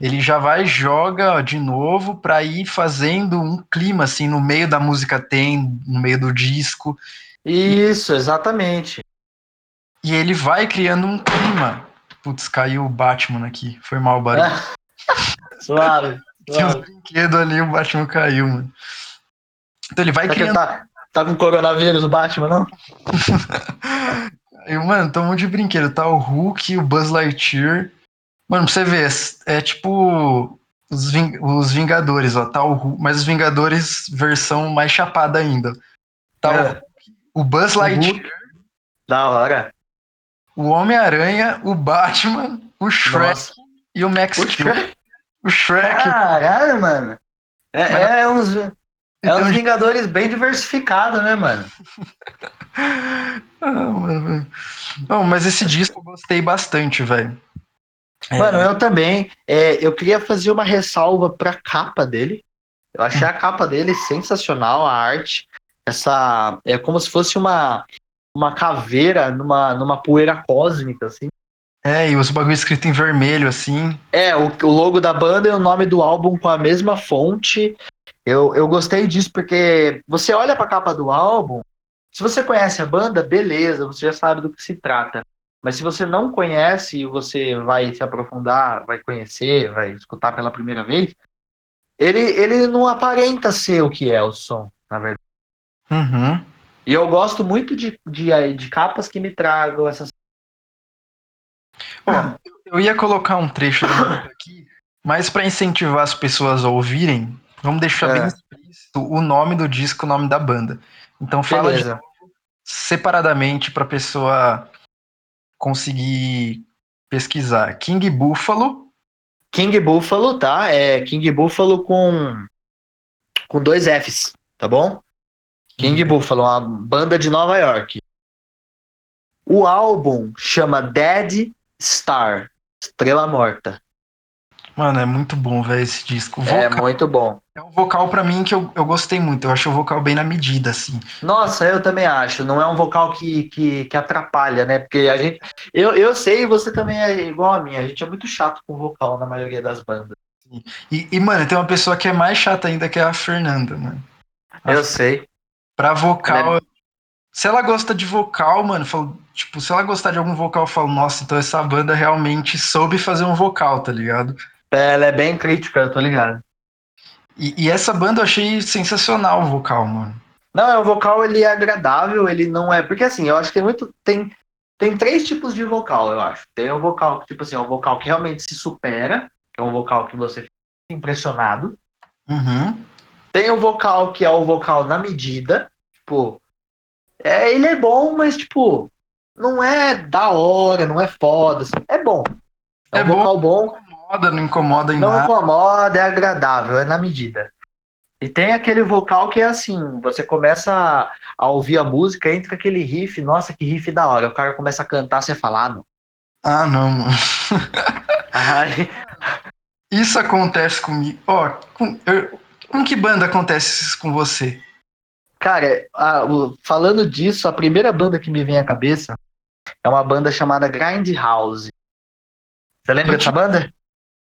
Ele já vai joga de novo pra ir fazendo um clima assim no meio da música tem, no meio do disco, Isso, exatamente. e ele vai criando um clima. Putz, caiu o Batman aqui. Foi mal o barulho. suave. Tinha uns suave. brinquedos ali, o Batman caiu, mano. Então ele vai ele criando. tá, tá com coronavírus o Batman, não? E, mano, tem um monte de brinquedo. Tá o Hulk, o Buzz Lightyear. Mano, pra você ver, é, é tipo os, Ving- os Vingadores, ó. Tá o Hulk, mas os Vingadores versão mais chapada ainda. Tá o É. Hulk, o Buzz O Lightyear, Da hora. o Homem-Aranha, o Batman, o Shrek Nossa. e o Max O Steel. O Shrek. Caralho, mano. É, é uns, é Então, uns Vingadores bem diversificados, né, mano? Ah, mano. Não, mas esse disco eu gostei bastante, velho. É, Mano, eu também. É, eu queria fazer uma ressalva pra capa dele. Eu achei a capa dele sensacional, a arte. Essa. É como se fosse uma, uma caveira numa, numa poeira cósmica, assim. É, e os bagulho escrito em vermelho, assim. É, o, o logo da banda e o nome do álbum com a mesma fonte. Eu, eu gostei disso porque você olha pra capa do álbum, se você conhece a banda, beleza, você já sabe do que se trata. Mas se você não conhece e você vai se aprofundar, vai conhecer, vai escutar pela primeira vez, ele, ele não aparenta ser o que é o som, na verdade. Uhum. E eu gosto muito de, de, de capas que me tragam essas. Ó, eu ia colocar um trecho aqui, mas pra incentivar as pessoas a ouvirem, vamos deixar É. bem explícito o nome do disco, o nome da banda. Então fala Beleza. separadamente pra pessoa conseguir pesquisar. King Buffalo, King Buffalo, tá? É King Buffalo com, com dois Fs, tá bom? King Buffalo, uma banda de Nova York. O álbum chama Dead Star, Estrela Morta. Mano, é muito bom, velho, esse disco. É vocal, muito bom. é um vocal pra mim que eu, eu gostei muito. Eu acho o vocal bem na medida, assim. Nossa, eu também acho. Não é um vocal que, que, que atrapalha, né? Porque a gente. Eu, eu sei, você também é igual a mim. A gente é muito chato com vocal na maioria das bandas. E, e, mano, tem uma pessoa que é mais chata ainda, que é a Fernanda, mano. Eu sei. Pra vocal. Se ela gosta de vocal, mano, falo, tipo, se ela gostar de algum vocal, eu falo, nossa, então essa banda realmente soube fazer um vocal, tá ligado? Ela é bem crítica, eu tô ligado. E, e essa banda eu achei sensacional o vocal, mano. Não, é um vocal, ele é agradável, ele não é. Porque assim, eu acho que tem muito. Tem, tem três tipos de vocal, eu acho. Tem um vocal que, tipo assim, é um vocal que realmente se supera, que é um vocal que você fica impressionado. Uhum. Tem um vocal que é o vocal na medida. Tipo, é, ele é bom, mas, tipo, não é da hora, não é foda. assim, é bom. É, É um bom. vocal bom, Incomoda, não incomoda em não nada. incomoda, é agradável, é na medida. E tem aquele vocal que é assim, você começa a, a ouvir a música, entra aquele riff, nossa, que riff da hora. O cara começa a cantar, você fala, ah, não. Ah, não, mano. Ai, Isso acontece comigo. Ó, com, eu- com que banda acontece isso com você? Cara, a- o- falando disso, a primeira banda que me vem à cabeça é uma banda chamada Grindhouse. Você lembra dessa banda?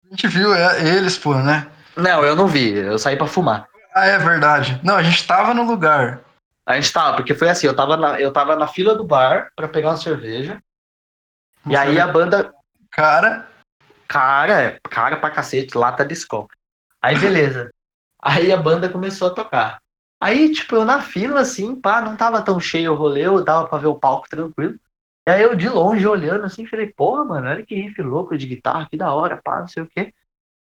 A gente viu é, eles, pô, né? Não, eu não vi, eu saí pra fumar. Ah, é verdade. Não, a gente tava no lugar. A gente tava, porque foi assim, eu tava na, eu tava na fila do bar pra pegar uma cerveja. E aí a banda, Cara, cara, cara pra cacete, lata de Skol. Aí beleza. Aí a banda começou a tocar. Aí, tipo, eu na fila, assim, pá, não tava tão cheio o rolê, eu dava pra ver o palco tranquilo. E aí eu de longe olhando assim, falei, porra, mano, olha que riff louco de guitarra, que da hora, pá, não sei o quê.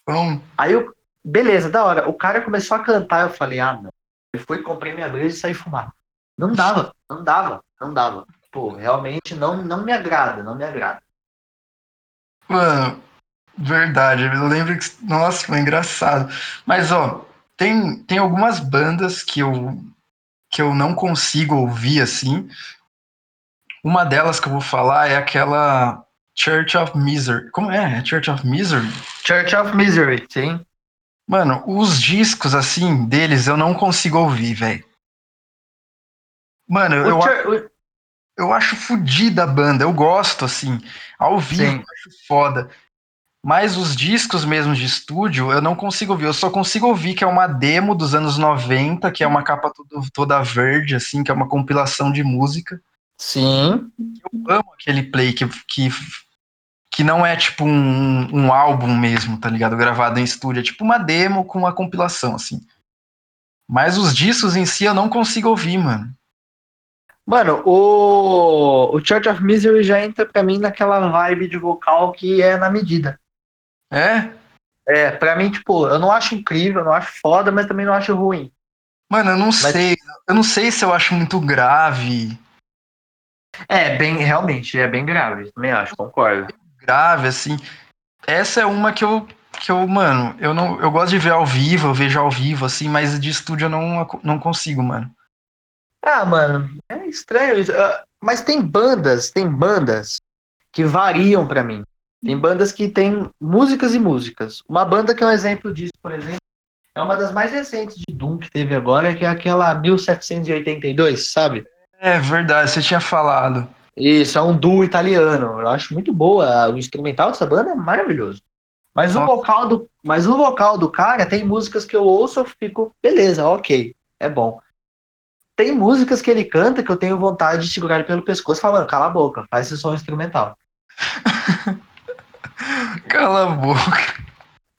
vamos. Aí eu, beleza, da hora. O cara começou a cantar, eu falei, ah, não. Eu fui, comprei minha breja e saí fumar. Não dava, não dava, não dava. Pô, realmente não, não me agrada, não me agrada. Mano, verdade. Eu lembro que. Nossa, foi engraçado. Mas, ó, tem, tem algumas bandas que eu, que eu não consigo ouvir assim. Uma delas que eu vou falar é aquela Church of Misery. Como é? É Church of Misery? Church of Misery, sim. Mano, os discos assim deles eu não consigo ouvir, velho. Mano, eu, O eu acho fodida a banda, eu gosto, assim. Ao vivo, eu acho foda. Mas os discos mesmo de estúdio, eu não consigo ouvir. Eu só consigo ouvir que é uma demo dos anos 90, que é uma capa toda verde, assim, que é uma compilação de música. Sim. Eu amo aquele play que, que, que não é tipo um, um álbum mesmo, tá ligado? Gravado em estúdio. É tipo uma demo com uma compilação, assim. Mas os discos em si eu não consigo ouvir, mano. Mano, o, o Church of Misery já entra pra mim naquela vibe de vocal que é na medida. É? É, pra mim, tipo, eu não acho incrível, eu não acho foda, mas também não acho ruim. Mano, eu não mas... sei. Eu não sei se eu acho muito grave. É, bem, realmente, é bem grave, também acho, concordo. Grave, assim. Essa é uma que eu, que eu, mano, eu não, eu gosto de ver ao vivo, eu vejo ao vivo, assim, mas de estúdio eu não, não consigo, mano. Ah, mano, é estranho isso. Ah, mas tem bandas, tem bandas que variam para mim. Tem bandas que tem músicas e músicas. Uma banda que é um exemplo disso, por exemplo, é uma das mais recentes de Doom que teve agora, que é aquela 1782, sabe? É verdade, você tinha falado. Isso, é um duo italiano. Eu acho muito boa. O instrumental dessa banda é maravilhoso. Mas o vocal do, mas o vocal do cara tem músicas que eu ouço e fico, beleza, ok, é bom. Tem músicas que ele canta que eu tenho vontade de segurar ele pelo pescoço falando, cala a boca, faz esse som instrumental. cala a boca.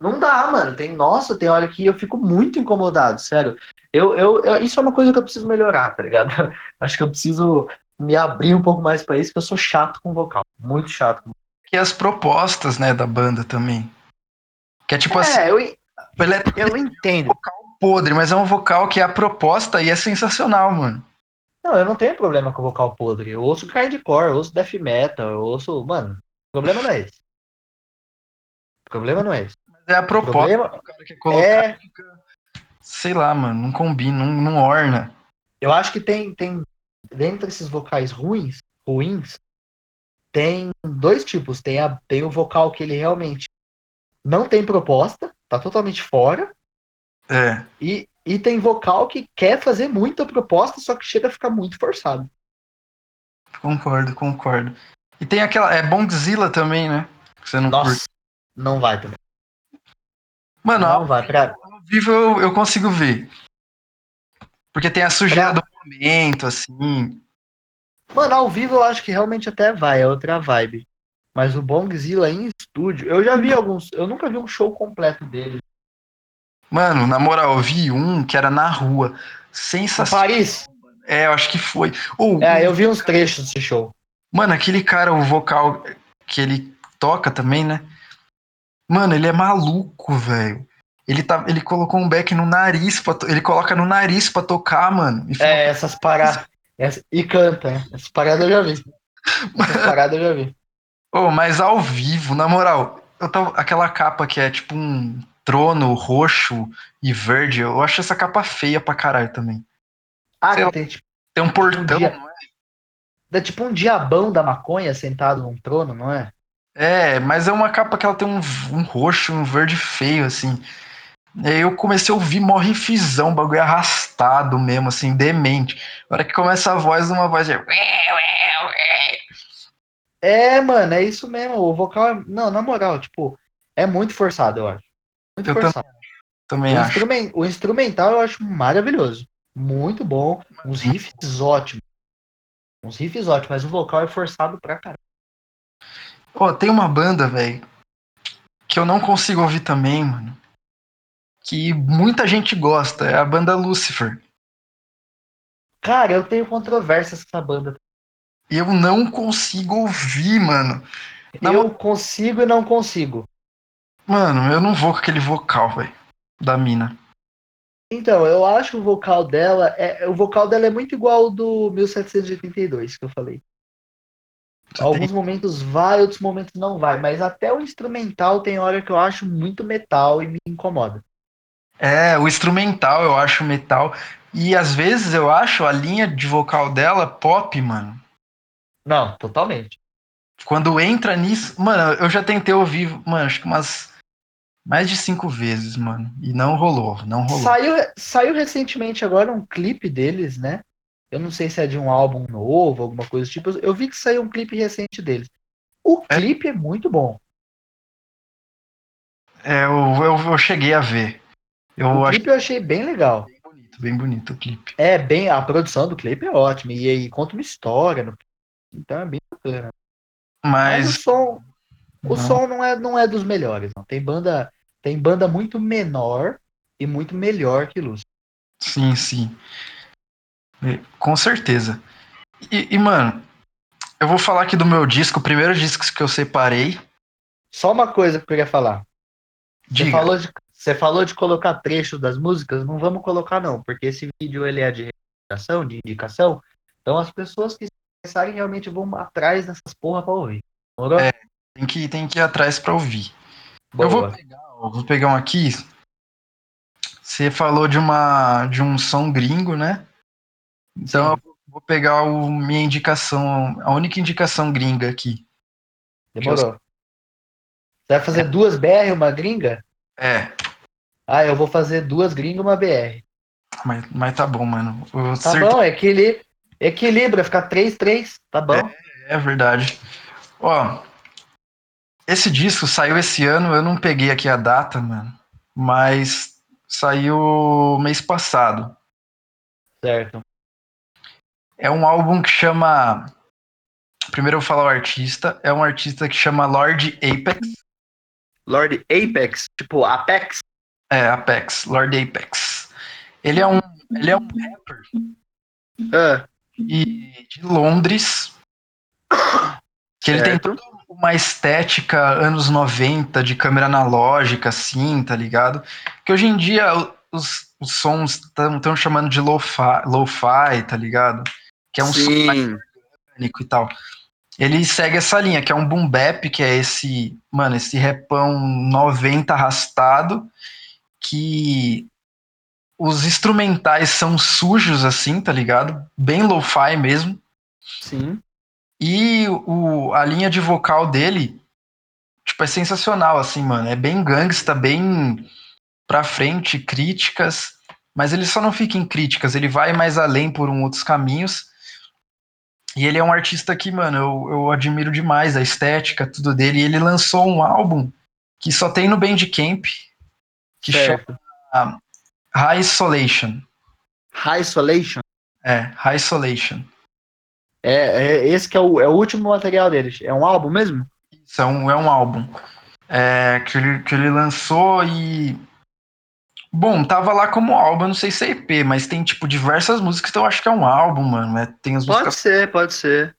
Não dá, mano. Tem, nossa, tem hora que eu fico muito incomodado, sério. Eu, eu, eu, isso é uma coisa que eu preciso melhorar, tá ligado? Acho que eu preciso me abrir um pouco mais para isso, porque eu sou chato com vocal. Muito chato. E as propostas, né, da banda também. Que é tipo é, assim. Eu, é, eu entendo. vocal podre, mas é um vocal que é a proposta e é sensacional, mano. Não, eu não tenho problema com vocal podre. Eu ouço grindcore, eu ouço death metal, eu ouço. Mano, o problema não é esse. O problema não é esse. É a proposta. Problema... O cara quer colocar, é... sei lá, mano, não combina, não, não orna. Eu acho que tem, tem, dentro desses vocais ruins, ruins, tem dois tipos. Tem, a, tem o vocal que ele realmente não tem proposta, tá totalmente fora. É. E, e tem vocal que quer fazer muita proposta, só que chega a ficar muito forçado. Concordo, concordo. E tem aquela. É Bongzilla também, né? Que você não Nossa, curte. Não vai também. Mano, não, ao, vai pra... ao vivo eu, eu consigo ver. Porque tem a sujeira pra... do momento, assim. Mano, ao vivo eu acho que realmente até vai, é outra vibe. Mas o Bongzilla em estúdio, eu já vi alguns. Eu nunca vi um show completo dele. Mano, na moral, eu vi um que era na rua. Sensacional. Paris? É, eu acho que foi. Oh, é, eu vi uns trechos desse show. Mano, aquele cara, o vocal que ele toca também, né? Mano, ele é maluco, velho. Ele, tá, ele colocou um back no nariz, pra ele coloca no nariz pra tocar, mano. É, essas paradas. e canta, né? Essas paradas eu já vi. Essas paradas eu já vi. Oh, mas ao vivo, na moral, eu tava, aquela capa que é tipo um trono roxo e verde, eu acho essa capa feia pra caralho também. Ah, Sei tem, tipo, tem um portão, um dia, não é? É tipo um diabão da maconha sentado num trono, não é? É, mas é uma capa que ela tem um, um roxo, um verde feio, assim. E aí eu comecei a ouvir morre fisão, bagulho arrastado mesmo, assim, demente. Na hora que começa a voz, uma voz de. É, mano, é isso mesmo. O vocal é. Não, na moral, tipo, é muito forçado, eu acho. Muito eu forçado. Também, também o, acho. Instrument... o instrumental eu acho maravilhoso. Muito bom. Uns riffs ótimos. Uns riffs ótimos, mas o vocal é forçado pra caralho. Pô, tem uma banda, velho, que eu não consigo ouvir também, mano. Que muita gente gosta, é a banda Lucifer. Cara, eu tenho controvérsias com essa banda. Eu não consigo ouvir, mano. Na eu consigo e não consigo. Mano, eu não vou com aquele vocal, velho, da mina. Então, eu acho que o vocal dela é o vocal dela é muito igual ao do 1782 que eu falei. Alguns momentos vai, outros momentos não vai, mas até o instrumental tem hora que eu acho muito metal e me incomoda. É, o instrumental eu acho metal. E às vezes eu acho a linha de vocal dela pop, mano. Não, totalmente. Quando entra nisso. Mano, eu já tentei ouvir, mano, acho que umas. Mais de cinco vezes, mano. E não rolou, não rolou. Saiu, saiu recentemente agora um clipe deles, né? Eu não sei se é de um álbum novo, alguma coisa do tipo. Eu vi que saiu um clipe recente deles. O é? clipe é muito bom. É, eu, eu, eu cheguei a ver. Eu o clipe eu achei bem legal. Bem bonito, bem bonito o clipe. É, bem, a produção do clipe é ótima. E aí conta uma história. No... Então é bem bacana. Mas. Mas o som. O Não. som não é, não é dos melhores, não. Tem banda, tem banda muito menor e muito melhor que Lúcio. Sim, sim. Com certeza. E, e, mano, eu vou falar aqui do meu disco, o primeiro disco que eu separei. Só uma coisa que eu queria falar. Você Diga. falou, de, você falou de colocar trechos das músicas, não vamos colocar não, porque esse vídeo ele é de recomendação, de indicação, então as pessoas que se interessarem realmente vão atrás dessas porra pra ouvir. Demorou? É. Tem que, tem que ir atrás pra ouvir. Boa. Eu vou pegar, vou pegar um aqui. Você falou de uma de um som gringo, né? Então eu vou pegar o minha indicação, a única indicação gringa aqui. Demorou. Você vai fazer duas BR e uma gringa? É, Ah, eu vou fazer duas gringas e uma BR. mas, mas tá bom, mano. Eu Tá acertei. bom, equilibra, equilibra, ficar 3-3, tá bom? É verdade. Ó, esse disco saiu esse ano, eu não peguei aqui a data, mano, mas saiu mês passado. Certo. É um álbum que chama. Primeiro eu vou falar o artista. É um artista que chama Lord Apex. Lord Apex, tipo Apex. É, Apex, Lord Apex. Ele é um, ele é um rapper Ah, e- de Londres. Que ele tem toda uma estética anos 90 de câmera analógica, assim, tá ligado? Que hoje em dia os, os sons estão chamando de lo-fi, lo-fi, tá ligado? Que é um Sim. orgânico e tal. Ele segue essa linha, que é um boom bap, que é esse, mano, esse repão 90 arrastado, que os instrumentais são sujos assim, tá ligado? Bem lo-fi mesmo. Sim. E o, a linha de vocal dele, tipo, é sensacional, assim, mano. É bem gangsta, bem pra frente, críticas. Mas ele só não fica em críticas, ele vai mais além por um outros caminhos. E ele é um artista que, mano, eu, eu admiro demais a estética, tudo dele. E ele lançou um álbum que só tem no Bandcamp, que certo. chama High Isolation. High Isolation. É, High Isolation. É, é, esse que é o, é o último material deles. É um álbum mesmo? Isso é um, é um álbum é, que, ele, que ele lançou e. Bom, tava lá como álbum, não sei se é EP, mas tem tipo diversas músicas, então eu acho que é um álbum, mano. É, tem as Pode músicas. ser, pode ser.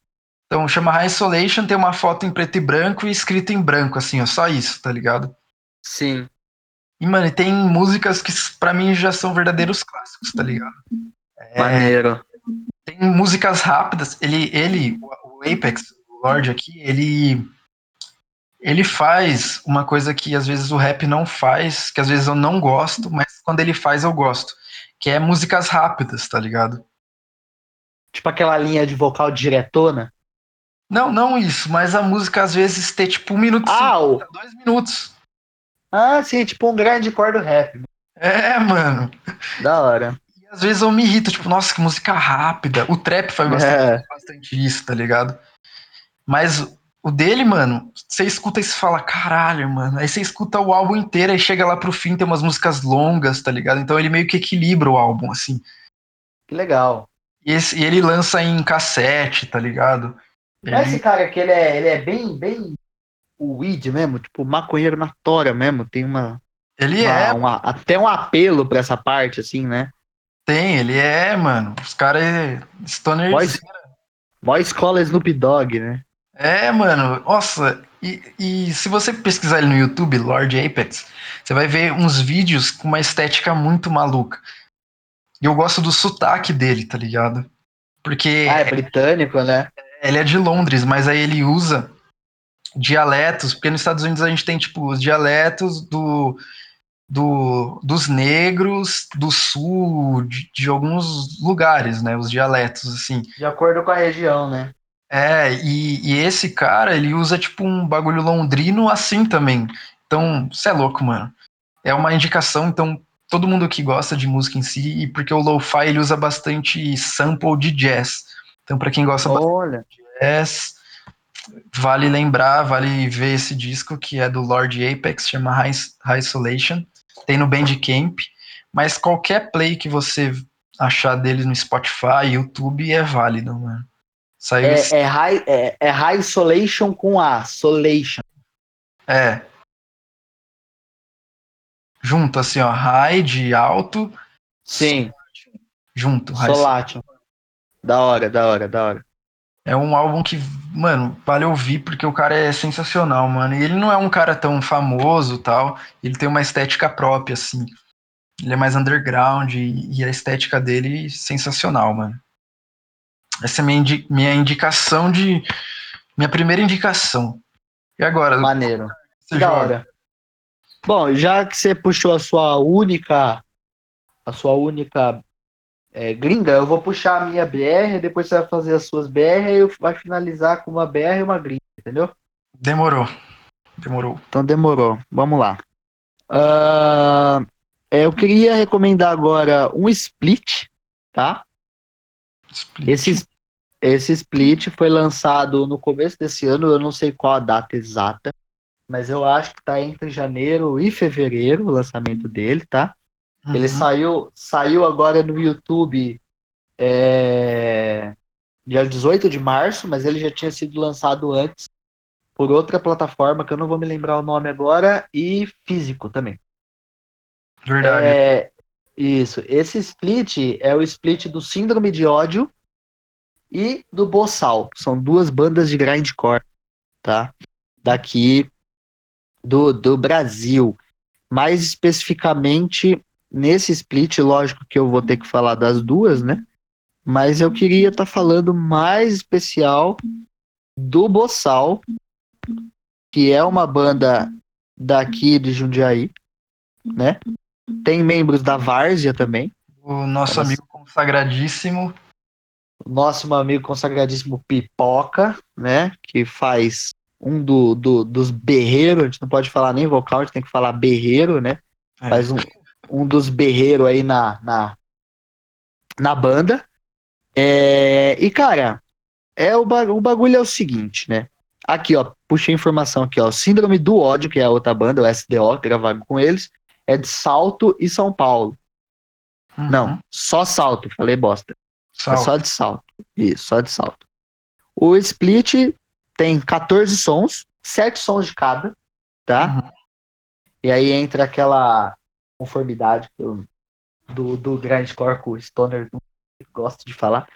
Então chama High Isolation, tem uma foto em preto e branco e escrito em branco, assim, ó, só isso, tá ligado? Sim. E, mano, tem músicas que pra mim já são verdadeiros clássicos, tá ligado? É, Maneiro. tem músicas rápidas. Ele, ele, o Apex, o Lorde aqui, ele ele faz uma coisa que às vezes o rap não faz, que às vezes eu não gosto, mas quando ele faz eu gosto, que é músicas rápidas, tá ligado? Tipo aquela linha de vocal diretona. Não, não isso, mas a música às vezes ter tipo um minuto, e o- dois minutos. ah, sim, tipo um grande cor do rap. É, mano. Da hora. E às vezes eu me irrito, tipo, nossa, que música rápida. O trap faz bastante É, bastante isso, tá ligado? Mas o dele, mano, você escuta e você fala, caralho, mano. Aí você escuta o álbum inteiro e chega lá pro fim, tem umas músicas longas, tá ligado? Então ele meio que equilibra o álbum, assim. que legal. E, esse- e ele lança em cassete, tá ligado? Ele- esse cara aqui, ele é, ele é bem, bem o weed mesmo, tipo maconheiro na tora mesmo. Tem uma, Ele uma- é, uma- até um apelo pra essa parte, assim, né? tem, ele é, mano. Os caras é stoner. Mó escola Snoop Dogg, né? É, mano, nossa. E, e se você pesquisar ele no YouTube, Lord Apex, você vai ver uns vídeos com uma estética muito maluca. E eu gosto do sotaque dele, tá ligado? Porque Ah, é britânico, né? ele é de Londres, mas aí ele usa dialetos, porque nos Estados Unidos a gente tem, tipo, os dialetos do, do, dos negros do sul, de, de alguns lugares, né? Os dialetos, assim. De acordo com a região, né? É, e, e esse cara, ele usa, tipo, um bagulho londrino assim também. Então, você é louco, mano. É uma indicação, então, todo mundo que gosta de música em si, e porque o lo-fi, ele usa bastante sample de jazz. Então, pra quem gosta Olha. jazz. Vale lembrar, vale ver esse disco que é do Lord Apex, chama High, High Isolation. Tem no Bandcamp, mas qualquer play que você achar dele no Spotify, YouTube é válido, mano. Saiu esse- É, é, high, é, é High Isolation com A, Solation. É. Junto, assim, ó. High de alto. Sim. Junto. High Solation. Da hora, da hora, da hora. É um álbum que, mano, vale ouvir porque o cara é sensacional, mano. E ele não é um cara tão famoso tal. Ele tem uma estética própria, assim. Ele é mais underground e, e a estética dele sensacional, mano. Essa é minha, indi minha indicação de. Minha primeira indicação. E agora? Maneiro. Você da joga? hora. Bom, já que você puxou a sua única. A sua única é, gringa, eu vou puxar a minha BR, depois você vai fazer as suas BR e eu vai finalizar com uma BR e uma gringa, entendeu? Demorou. Demorou. Então demorou. Vamos lá. É, eu queria recomendar agora um split, tá? Split. Esse, esse split foi lançado no começo desse ano, eu não sei qual a data exata, mas eu acho que tá entre janeiro e fevereiro o lançamento dele, tá? Ele Uhum. saiu, saiu agora no YouTube é, dia 18 de março, mas ele já tinha sido lançado antes por outra plataforma que eu não vou me lembrar o nome agora, e físico também. Verdade. É, isso. Esse split é o split do Síndrome de Ódio e do Bossal. São duas bandas de grindcore, tá? Daqui do, do Brasil. Mais especificamente nesse split, lógico que eu vou ter que falar das duas, né? Mas eu queria estar falando mais especial do Bossal, que é uma banda daqui de Jundiaí, né? Tem membros da Várzea também. O nosso amigo consagradíssimo. O nosso amigo consagradíssimo Pipoca, né? Que faz um do, do- dos berreiros, a gente não pode falar nem vocal, a gente tem que falar berreiro, né? É. Faz um, um dos berreiros aí na, na, na banda. É, e, cara, é o, ba- o bagulho é o seguinte, né? Aqui, ó, puxei a informação aqui, ó. Síndrome do ódio, que é a outra banda, o SDO, gravado com eles, é de Salto e São Paulo. Uhum. Não, só Salto, falei bosta. É Sal. só de salto. Isso, só de salto. O split tem 14 sons, 7 sons de cada, tá? Uhum. E aí entra aquela conformidade que eu- do, do grindcore com o Stoner não gosto de falar.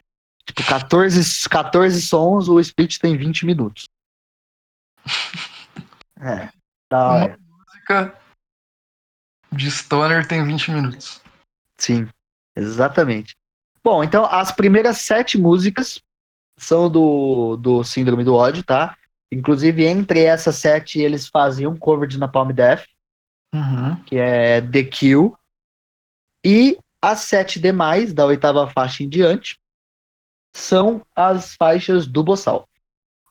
Tipo, 14, 14 sons, o split tem 20 minutos. É. Da hora. música de Stoner tem 20 minutos. Sim, exatamente. Bom, então as primeiras sete músicas são do, do Síndrome do Ódio, tá? Inclusive, entre essas sete, eles faziam um cover de Napalm Death, Uhum. que é The Kill. E as sete demais, da oitava faixa em diante, são as faixas do Bossal.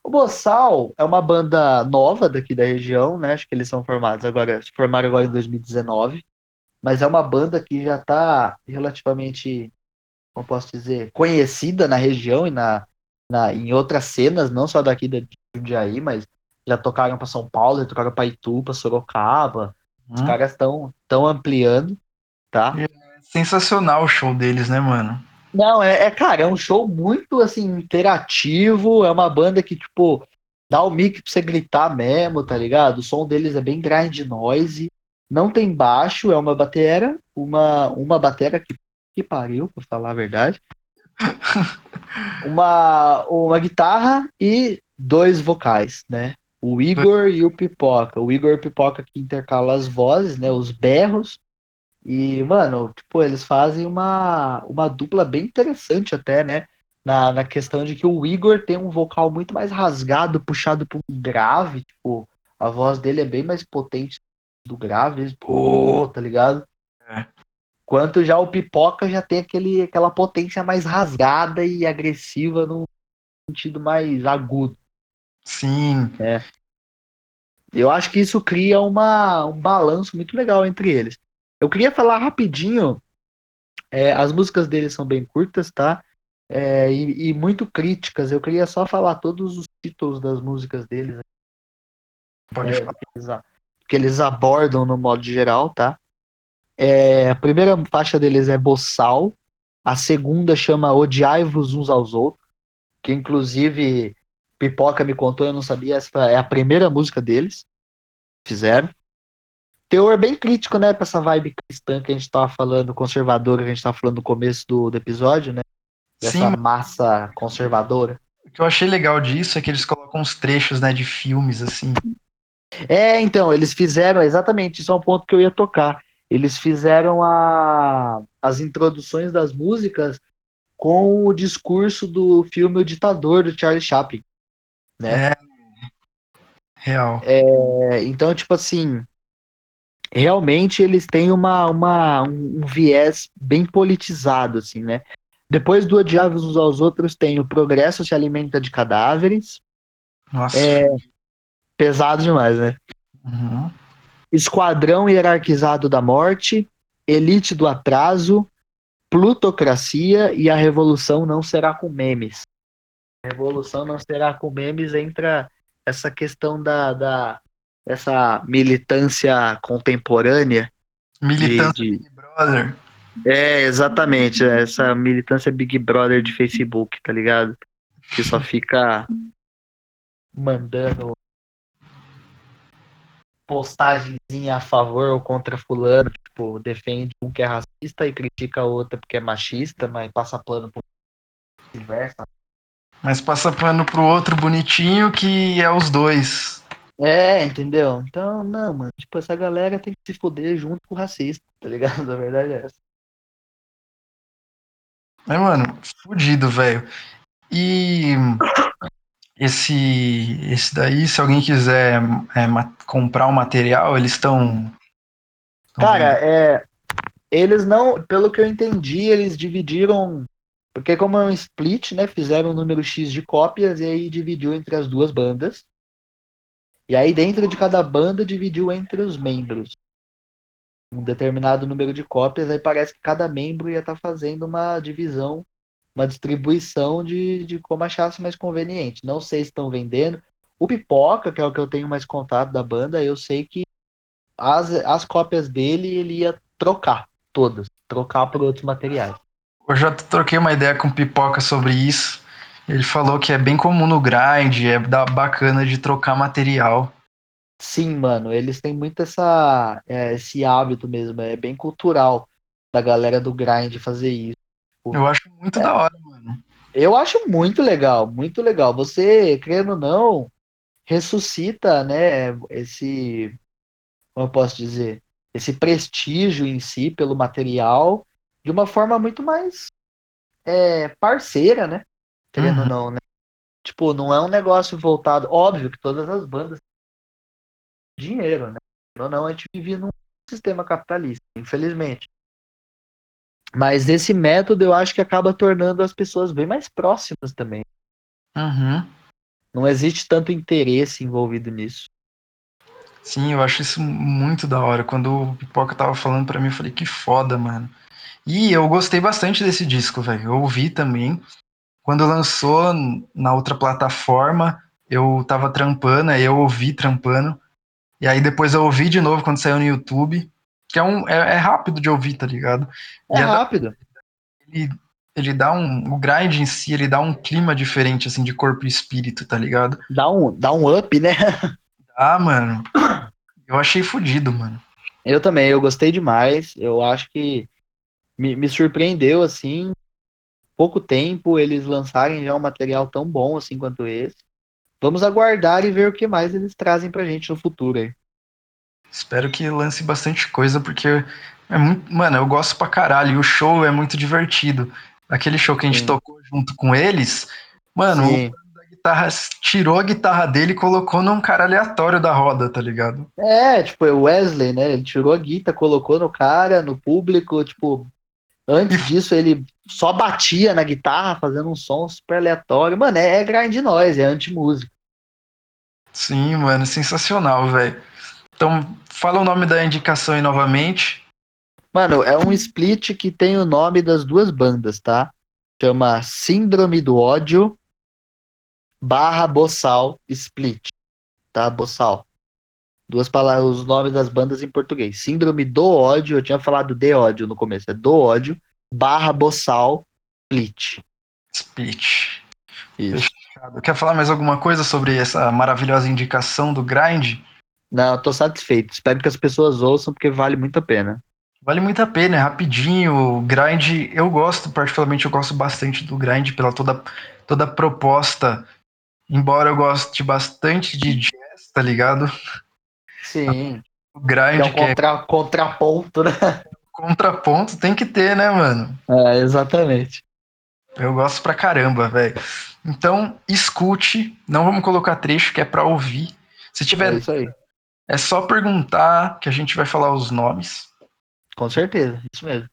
O Bossal é uma banda nova daqui da região, né? Acho que eles são formados agora, se formaram agora em 2019. Mas é uma banda que já está relativamente, como posso dizer, conhecida na região e na, na, em outras cenas, não só daqui de Jundiaí, mas já tocaram para São Paulo, já tocaram para Itu, para Sorocaba. Os Uhum. caras estão tão ampliando, tá? Sensacional o show deles, né, mano? Não, é, é, cara, é um show muito, assim, interativo, é uma banda que, tipo, dá o mic pra você gritar mesmo, tá ligado? O som deles é bem grind noise, não tem baixo, é uma batera, uma, uma batera que, que pariu, pra falar a verdade. uma, uma guitarra e dois vocais, né? O Igor e o Pipoca. O Igor e o Pipoca que intercala as vozes, né? Os berros. E, mano, tipo, eles fazem uma, uma dupla bem interessante até, né? Na, na questão de que o Igor tem um vocal muito mais rasgado, puxado para um grave, tipo, a voz dele é bem mais potente do grave, pô, tá ligado? É. Quanto já o Pipoca já tem aquele, aquela potência mais rasgada e agressiva num sentido mais agudo. Sim. Eu acho que isso cria uma, um balanço muito legal entre eles. Eu queria falar rapidinho. é, as músicas deles são bem curtas, tá? É, e, e muito críticas. Eu queria só falar todos os títulos das músicas deles. Pode é, falar. que, eles, abordam no modo geral, tá? É, a primeira faixa deles é Boçal. A segunda chama Odiai-vos uns aos outros. Que inclusive Pipoca me contou, eu não sabia. Essa é a primeira música deles. fizeram. Teor bem crítico, né, pra essa vibe cristã que a gente tava falando, conservadora, que a gente tava falando no começo do, do episódio, né? Dessa Sim. massa conservadora. O que eu achei legal disso é que eles colocam uns trechos, né, de filmes, assim. É, então, eles fizeram exatamente, isso é um ponto que eu ia tocar. Eles fizeram a, as introduções das músicas com o discurso do filme O Ditador, do Charlie Chaplin. Né? É. Real. É, então, tipo assim, realmente eles têm uma, uma, um viés bem politizado, assim, né? Depois do Odiáveis uns aos outros, tem o Progresso se alimenta de cadáveres. Nossa. É, pesado demais, né? Uhum. Esquadrão Hierarquizado da Morte, Elite do Atraso, Plutocracia e a Revolução Não Será com Memes. A Revolução Não Será com Memes entra essa questão da, da essa militância contemporânea. Militância de- de- Big Brother. É, exatamente, essa militância Big Brother de Facebook, tá ligado? Que só fica mandando postagemzinha a favor ou contra fulano, tipo, defende um que é racista e critica a outra porque é machista, mas passa plano por vice-versa. Mas passa pano pro outro bonitinho que é os dois. É, entendeu? Então, não, mano, tipo, essa galera tem que se fuder junto com o racista, tá ligado? A verdade é essa. Mas, mano, fudido, velho. E esse, esse daí, se alguém quiser é, comprar o material, eles estão. Cara, é, eles não, pelo que eu entendi, eles dividiram, porque como é um split, né, fizeram um número X de cópias e aí dividiu entre as duas bandas. E aí dentro de cada banda dividiu entre os membros. Um determinado número de cópias, aí parece que cada membro ia estar fazendo uma divisão, uma distribuição de, de como achasse mais conveniente. Não sei se estão vendendo. O Pipoca, que é o que eu tenho mais contato da banda, eu sei que as, as cópias dele ele ia trocar todas, trocar por outros materiais. Eu já troquei uma ideia com o Pipoca sobre isso. Ele falou que é bem comum no grind, é da- bacana de trocar material. Sim, mano, eles têm muito essa, é, esse hábito mesmo, é bem cultural da galera do grind fazer isso. Eu acho muito da hora, mano. Eu acho muito legal, muito legal. Você, querendo ou não, ressuscita, né, esse, como eu posso dizer, esse prestígio em si pelo material de uma forma muito mais é, parceira, né? Querendo ou Uhum. não, né? Tipo, não é um negócio voltado. Óbvio que todas as bandas têm dinheiro, né? Ou não, a gente vive num sistema capitalista, infelizmente. Mas esse método eu acho que acaba tornando as pessoas bem mais próximas também. Uhum. Não existe tanto interesse envolvido nisso. Sim, eu acho isso muito da hora. Quando o Pipoca tava falando pra mim, eu falei, que foda, mano. E eu gostei bastante desse disco, velho. Eu ouvi também. Quando lançou na outra plataforma, eu tava trampando, aí eu ouvi trampando. E aí depois eu ouvi de novo quando saiu no YouTube. Que é, um, é, é rápido de ouvir, tá ligado? É E rápido. ele, ele dá um. O grind em si, ele dá um clima diferente, assim, de corpo e espírito, tá ligado? Dá um, dá um up, né? Ah, mano. Eu achei fodido, mano. Eu também, eu gostei demais. Eu acho que me, me surpreendeu, assim, pouco tempo eles lançarem já um material tão bom assim quanto esse. Vamos aguardar e ver o que mais eles trazem pra gente no futuro aí. Espero que lance bastante coisa, porque é muito. Mano, eu gosto pra caralho. E o show é muito divertido. Aquele show que a gente Sim. tocou junto com eles, mano, Sim. o da guitarra tirou a guitarra dele e colocou num cara aleatório da roda, tá ligado? É, tipo, o Wesley, né? Ele tirou a guita, colocou no cara, no público, tipo, antes disso ele só batia na guitarra, fazendo um som super aleatório. Mano, é, é grind noise, é anti-música. Sim, mano, sensacional, velho. Então, fala o nome da indicação aí novamente. Mano, é um split que tem o nome das duas bandas, tá? Chama Síndrome do Ódio barra Bossal Split, tá? Bossal. Duas palavras, os nomes das bandas em português. Síndrome do Ódio, eu tinha falado de ódio no começo, é do ódio barra Bossal Split. Split. Isso. Quer falar mais alguma coisa sobre essa maravilhosa indicação do grind? Não, eu tô satisfeito. Espero que as pessoas ouçam, porque vale muito a pena. Vale muito a pena, é rapidinho. O grind, eu gosto, particularmente, eu gosto bastante do grind pela toda, toda a proposta. Embora eu goste bastante de jazz, tá ligado? Sim. O grind é um contra, é... contraponto, né? Contraponto tem que ter, né, mano? É, exatamente. Eu gosto pra caramba, velho. Então, escute. Não vamos colocar trecho que é pra ouvir. Se tiver. É isso aí. É só perguntar que a gente vai falar os nomes. Com certeza, isso mesmo.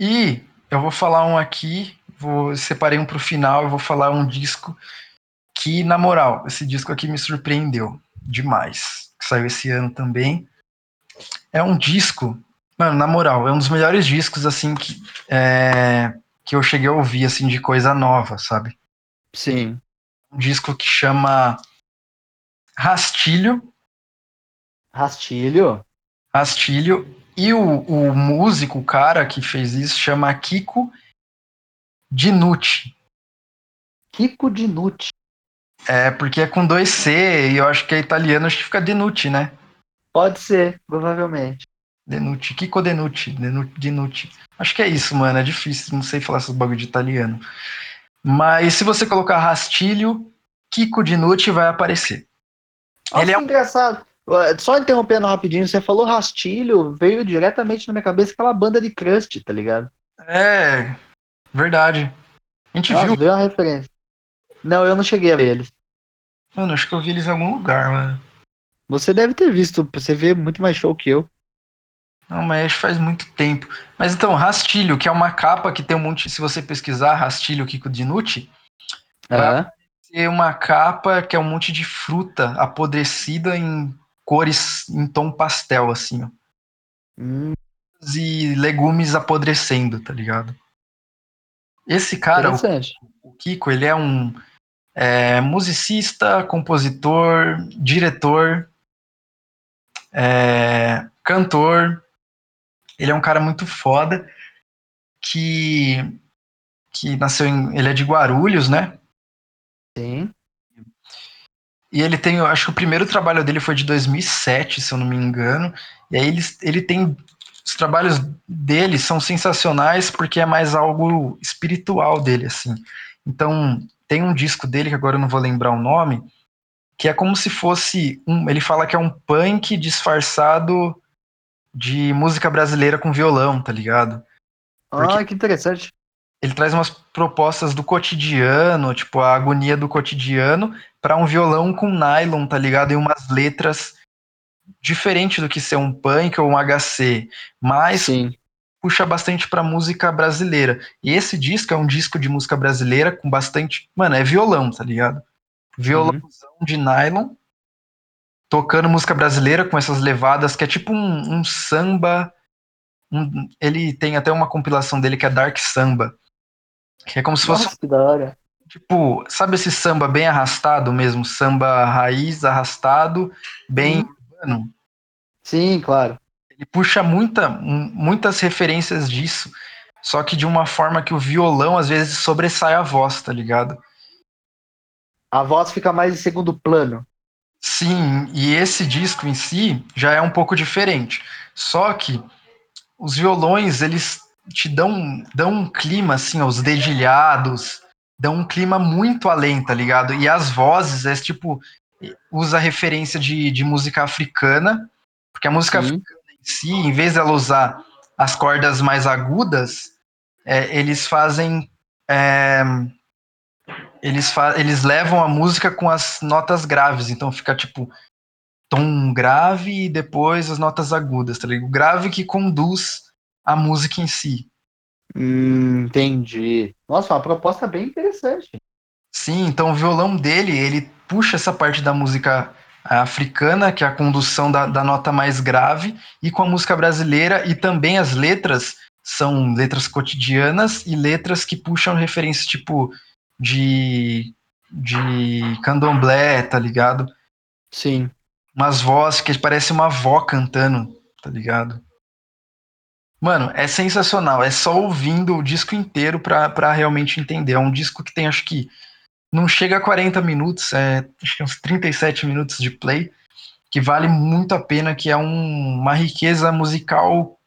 E eu vou falar um aqui, vou separei um pro final, eu vou falar um disco que, na moral, esse disco aqui me surpreendeu demais. Que saiu esse ano também. É um disco, mano, na moral, é um dos melhores discos, assim, que, é, que eu cheguei a ouvir, assim, de coisa nova, sabe? Sim. Um disco que chama Rastilho. Rastilho? Rastilho. E o, o músico, o cara que fez isso, chama Kiko Dinucci. Kiko Dinucci. É, porque é com dois C, e eu acho que é italiano, acho que fica Denucci, né? Pode ser, provavelmente. Denucci, Kiko Denucci, Denucci. Acho que é isso, mano, é difícil, não sei falar esses bagulho de italiano. Mas se você colocar rastilho, Kiko Dinucci vai aparecer. Nossa, Ele é engraçado. Só interrompendo rapidinho, você falou rastilho, veio diretamente na minha cabeça aquela banda de crust, tá ligado? É, verdade. A gente Nossa, viu. Veio a referência. Não, eu não cheguei a ver eles. Mano, acho que eu vi eles em algum lugar, mano. Você deve ter visto, você vê muito mais show que eu. Não, mas faz muito tempo. Mas então, Rastilho, que é uma capa que tem um monte. Se você pesquisar Rastilho Kiko Dinucci, uhum. ser uma capa que é um monte de fruta apodrecida em cores em tom pastel, assim, ó. Hum. E legumes apodrecendo, tá ligado? Esse cara, o, o, Kiko, ele é um é, musicista, compositor, diretor, é, cantor. Ele é um cara muito foda que que nasceu em, ele é de Guarulhos, né? Sim. E ele tem, eu acho que o primeiro trabalho dele foi de 2007, se eu não me engano. E aí ele, ele tem. Os trabalhos dele são sensacionais porque é mais algo espiritual dele, assim. Então, tem um disco dele, que agora eu não vou lembrar o nome, que é como se fosse. Um, ele fala que é um punk disfarçado de música brasileira com violão, tá ligado? Porque ah, que interessante. Ele traz umas propostas do cotidiano, tipo a agonia do cotidiano, para um violão com nylon, tá ligado? E umas letras diferente do que ser um punk ou um HC, mas Sim. Puxa bastante pra música brasileira. E esse disco é um disco de música brasileira com bastante. Mano, é violão, tá ligado? Violãozão uhum. de nylon, tocando música brasileira com essas levadas, que é tipo um, um samba. Um, ele tem até uma compilação dele que é Dark Samba. Que é como se Nossa, fosse. Que da hora tipo, sabe esse samba bem arrastado mesmo? Samba raiz, arrastado, bem urbano? Sim, claro. Ele puxa muita, muitas referências disso, só que de uma forma que o violão às vezes sobressai a voz, tá ligado? A voz fica mais em segundo plano. Sim, e esse disco em si já é um pouco diferente. Só que os violões, eles te dão, dão um clima, assim, os dedilhados, dão um clima muito além, tá ligado? E as vozes é tipo usa referência de, de música africana, porque a música Sim. africana si, em vez dela usar as cordas mais agudas, é, eles fazem é, eles, fa eles levam a música com as notas graves, então fica tipo tom grave e depois as notas agudas, tá ligado? O grave que conduz a música em si. Hum, entendi. Nossa, uma proposta bem interessante. Sim, então o violão dele, ele puxa essa parte da música eh, africana, que é a condução da, da nota mais grave, e com a música brasileira, e também as letras são letras cotidianas e letras que puxam referências tipo de, de candomblé, tá ligado? Sim. Umas vozes que parece uma avó cantando, tá ligado? Mano, é sensacional. É só ouvindo o disco inteiro pra, pra realmente entender. É um disco que tem, acho que, não chega a 40 minutos, é, acho que uns 37 minutos de play. que vale muito a pena, que é um, uma riqueza musical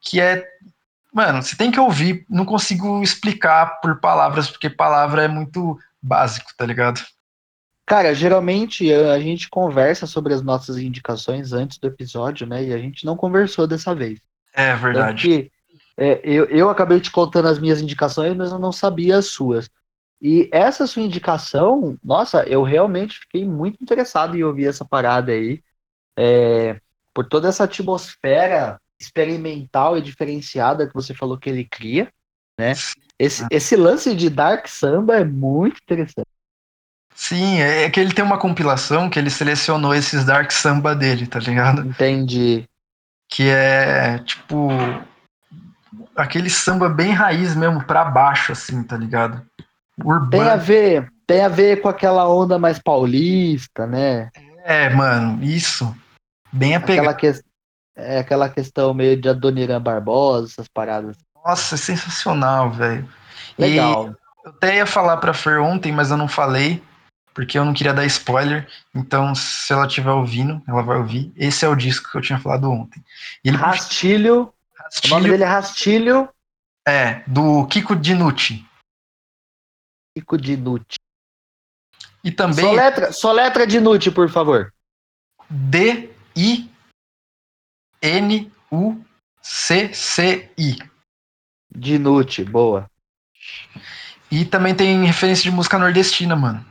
que é. Mano, você tem que ouvir, não consigo explicar por palavras, porque palavra é muito básico, tá ligado? Cara, geralmente a gente conversa sobre as nossas indicações antes do episódio, né? E a gente não conversou dessa vez. É verdade. Que, é, eu, eu acabei te contando as minhas indicações, mas eu não sabia as suas. E essa sua indicação, nossa, eu realmente fiquei muito interessado em ouvir essa parada aí. É, por toda essa atmosfera experimental e diferenciada que você falou que ele cria, né? Esse, esse lance de Dark Samba é muito interessante. Sim, é, é que ele tem uma compilação que ele selecionou esses Dark Samba dele, tá ligado? Entendi. Que é tipo aquele samba bem raiz mesmo, pra baixo, assim, tá ligado? Urbano. Tem a ver, tem a ver com aquela onda mais paulista, né? É, mano, isso. Bem apegado. Aquela, que... é, aquela questão meio de Adoniran Barbosa, essas paradas. Nossa, é sensacional, velho. Legal. E eu até ia falar pra Fer ontem, mas eu não falei, porque eu não queria dar spoiler. Então, se ela estiver ouvindo, ela vai ouvir. Esse é o disco que eu tinha falado ontem. Ele Rastilho. Rastilho. O nome dele é Rastilho. É, do Kiko Dinucci. Kiko Dinucci. E também. Só letra, só letra Dinucci, por favor. D-I-N-U-C-C-I. Dinucci, boa. E também tem referência de música nordestina, mano.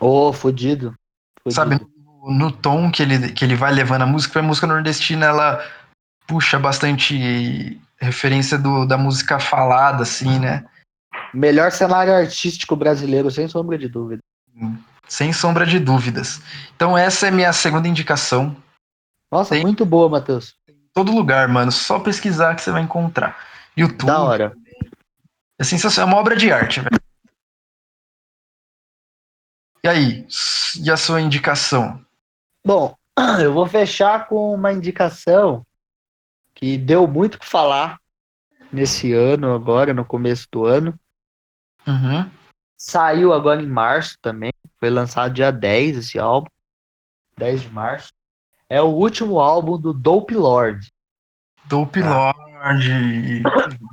Ô, oh, fodido. Sabe, no, no, tom que ele, que ele vai levando a música, a música nordestina, ela puxa bastante referência do, da música falada, assim, né? Melhor cenário artístico brasileiro, sem sombra de dúvida. Sem sombra de dúvidas. Então essa é minha segunda indicação. Nossa, Tem... muito boa, Matheus. Todo lugar, mano. Só pesquisar que você vai encontrar. YouTube. Da hora. É sensacional. É uma obra de arte, velho. E aí? E a sua indicação? Bom, eu vou fechar com uma indicação que deu muito o que falar nesse ano, agora, no começo do ano. Uhum. Saiu agora em março também. Foi lançado dia 10 esse álbum. 10 de março. É o último álbum do Dope Lord. Dope tá? Lord.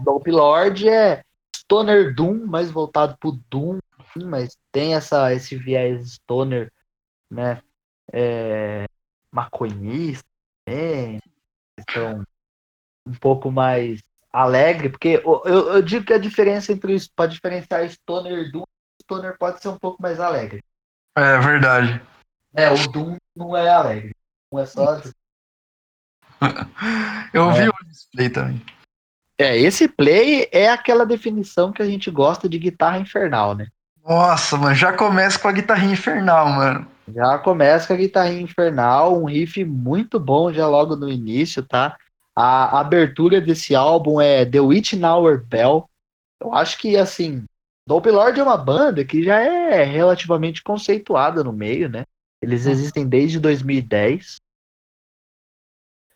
Dope Lord é Stoner Doom, mais voltado pro Doom, mas tem essa, esse viés Stoner, né? É, maconhista, né? Então, um pouco mais alegre, porque eu, eu digo que a diferença entre isso, para diferenciar Stoner Doom, Stoner pode ser um pouco mais alegre. É verdade. É, o Doom não é alegre. Não é só. eu ouvi é. o display também. É, esse play é aquela definição que a gente gosta de guitarra infernal, né? Nossa, mano, já começa com a guitarrinha infernal, mano. Já começa com a guitarrinha infernal, um riff muito bom já logo no início, tá? A abertura desse álbum é The Witch in Our Bell. Eu acho que, assim, Dope Lord é uma banda que já é relativamente conceituada no meio, né? Eles uhum. existem desde 2010.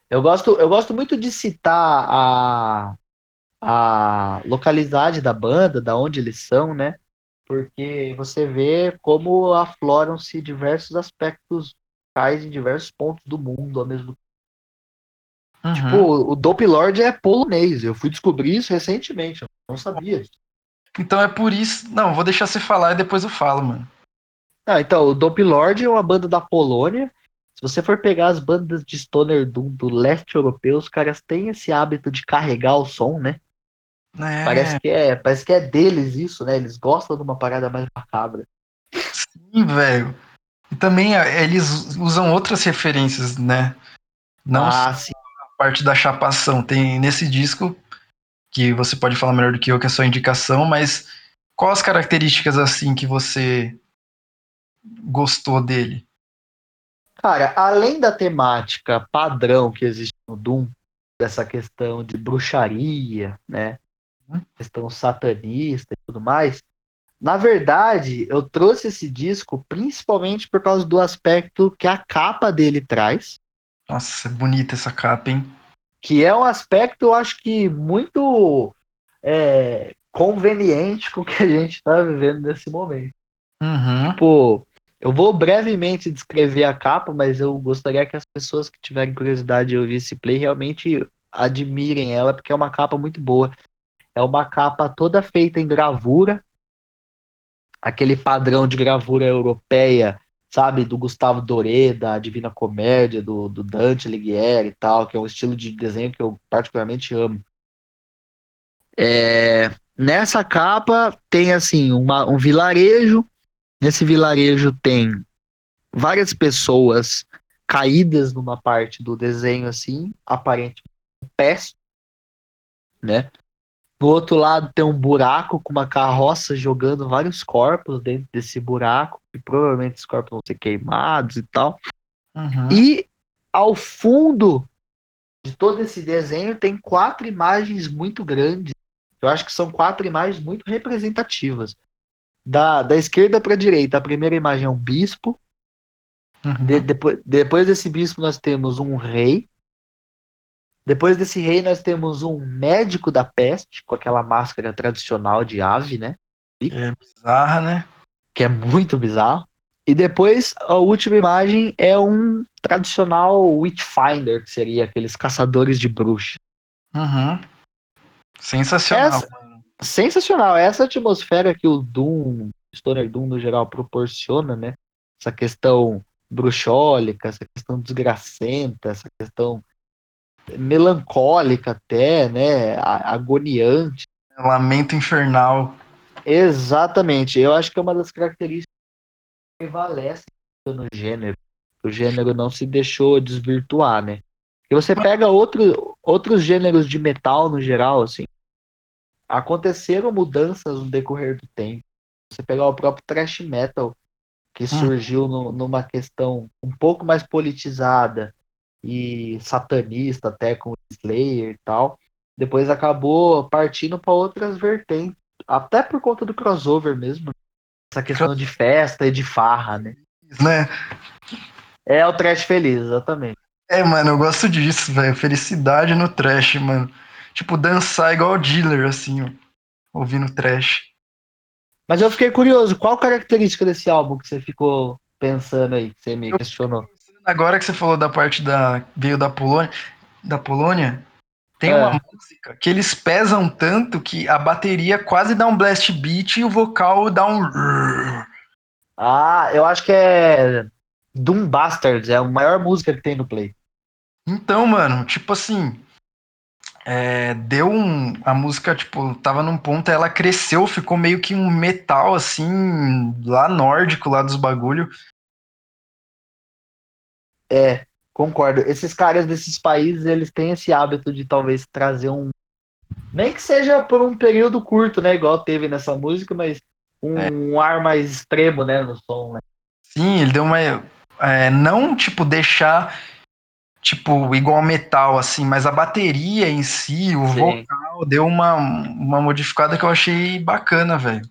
Eu gosto, eu gosto muito de citar a, a localidade da banda, da onde eles são, né? Porque você vê como afloram-se diversos aspectos musicais em diversos pontos do mundo ao mesmo Uhum. Tipo, o Dope Lord é polonês. Eu fui descobrir isso recentemente. Eu não sabia. Então é por isso. Não, vou deixar você falar e depois eu falo, mano. Ah, então, o Dope Lord é uma banda da Polônia. Se você for pegar as bandas de Stoner Doom do leste europeu, os caras têm esse hábito de carregar o som, né? É. Parece, que é, parece que é deles isso, né? Eles gostam de uma parada mais macabra. Sim, velho. E também é, eles usam outras referências, né? Não ah, sim parte da chapação. Tem nesse disco, que você pode falar melhor do que eu, que é sua indicação, mas quais as características assim que você gostou dele? Cara, além da temática padrão que existe no Doom, dessa questão de bruxaria, né? Uhum. Questão satanista e tudo mais. Na verdade, eu trouxe esse disco principalmente por causa do aspecto que a capa dele traz, nossa, é bonita essa capa, hein? Que é um aspecto, eu acho que muito é, conveniente com o que a gente está vivendo nesse momento. Uhum. Tipo, Eu vou brevemente descrever a capa, mas eu gostaria que as pessoas que tiverem curiosidade de ouvir esse play realmente admirem ela, porque é uma capa muito boa. É uma capa toda feita em gravura, aquele padrão de gravura europeia, sabe, do Gustavo Doré, da Divina Comédia, do, do Dante Alighieri e tal, que é um estilo de desenho que eu particularmente amo. É, nessa capa tem assim uma, um vilarejo. Nesse vilarejo tem várias pessoas caídas numa parte do desenho assim, aparentemente pés, né? Do outro lado tem um buraco com uma carroça jogando vários corpos dentro desse buraco, e provavelmente os corpos vão ser queimados e tal. Uhum. E ao fundo de todo esse desenho tem quatro imagens muito grandes. Eu acho que são quatro imagens muito representativas. Da, da esquerda para a direita, a primeira imagem é um bispo. Uhum. De- depois, depois desse bispo, nós temos um rei. Depois desse rei, nós temos um médico da peste, com aquela máscara tradicional de ave, né? É bizarra, né? Que é muito bizarro. E depois, a última imagem é um tradicional Witchfinder, que seria aqueles caçadores de bruxas. Uhum. Sensacional. Essa- sensacional. Essa atmosfera que o Doom, Stoner Doom no geral, proporciona, né? Essa questão bruxólica, essa questão desgracenta, essa questão melancólica até, né? Agoniante. Lamento infernal. Exatamente. Eu acho que é uma das características que prevalecem no gênero. O gênero não se deixou desvirtuar, né? E você pega outro, outros gêneros de metal no geral, assim. Aconteceram mudanças no decorrer do tempo. Você pegar o próprio thrash metal, que surgiu no- numa questão um pouco mais politizada e satanista, até com Slayer e tal. Depois acabou partindo para outras vertentes, até por conta do crossover mesmo. Essa questão de festa e de farra, né? Né? É o trash feliz, exatamente. É, mano, eu gosto disso, velho. Felicidade no trash, mano. Tipo, dançar igual o dealer, assim, ó. Ouvindo trash. Mas eu fiquei curioso, qual característica desse álbum que você ficou pensando aí, que você me questionou? Agora que você falou da parte da. veio da Polônia. Da Polônia, tem É. uma música que eles pesam tanto que a bateria quase dá um blast beat e o vocal dá um. Ah, eu acho que é Doom Bastards, é a maior música que tem no Play. Então, mano, tipo assim. é, deu um. A música, tipo, tava num ponto, ela cresceu, ficou meio que um metal, assim, lá nórdico, lá dos bagulho. É, concordo. Esses caras desses países, eles têm esse hábito de talvez trazer um. Nem que seja por um período curto, né? Igual teve nessa música, mas um ar mais extremo, né? No som, né? Sim, ele deu uma. é, não, tipo, deixar. Tipo, igual metal, assim, mas a bateria em si, o Sim. vocal, deu uma, uma modificada que eu achei bacana, velho.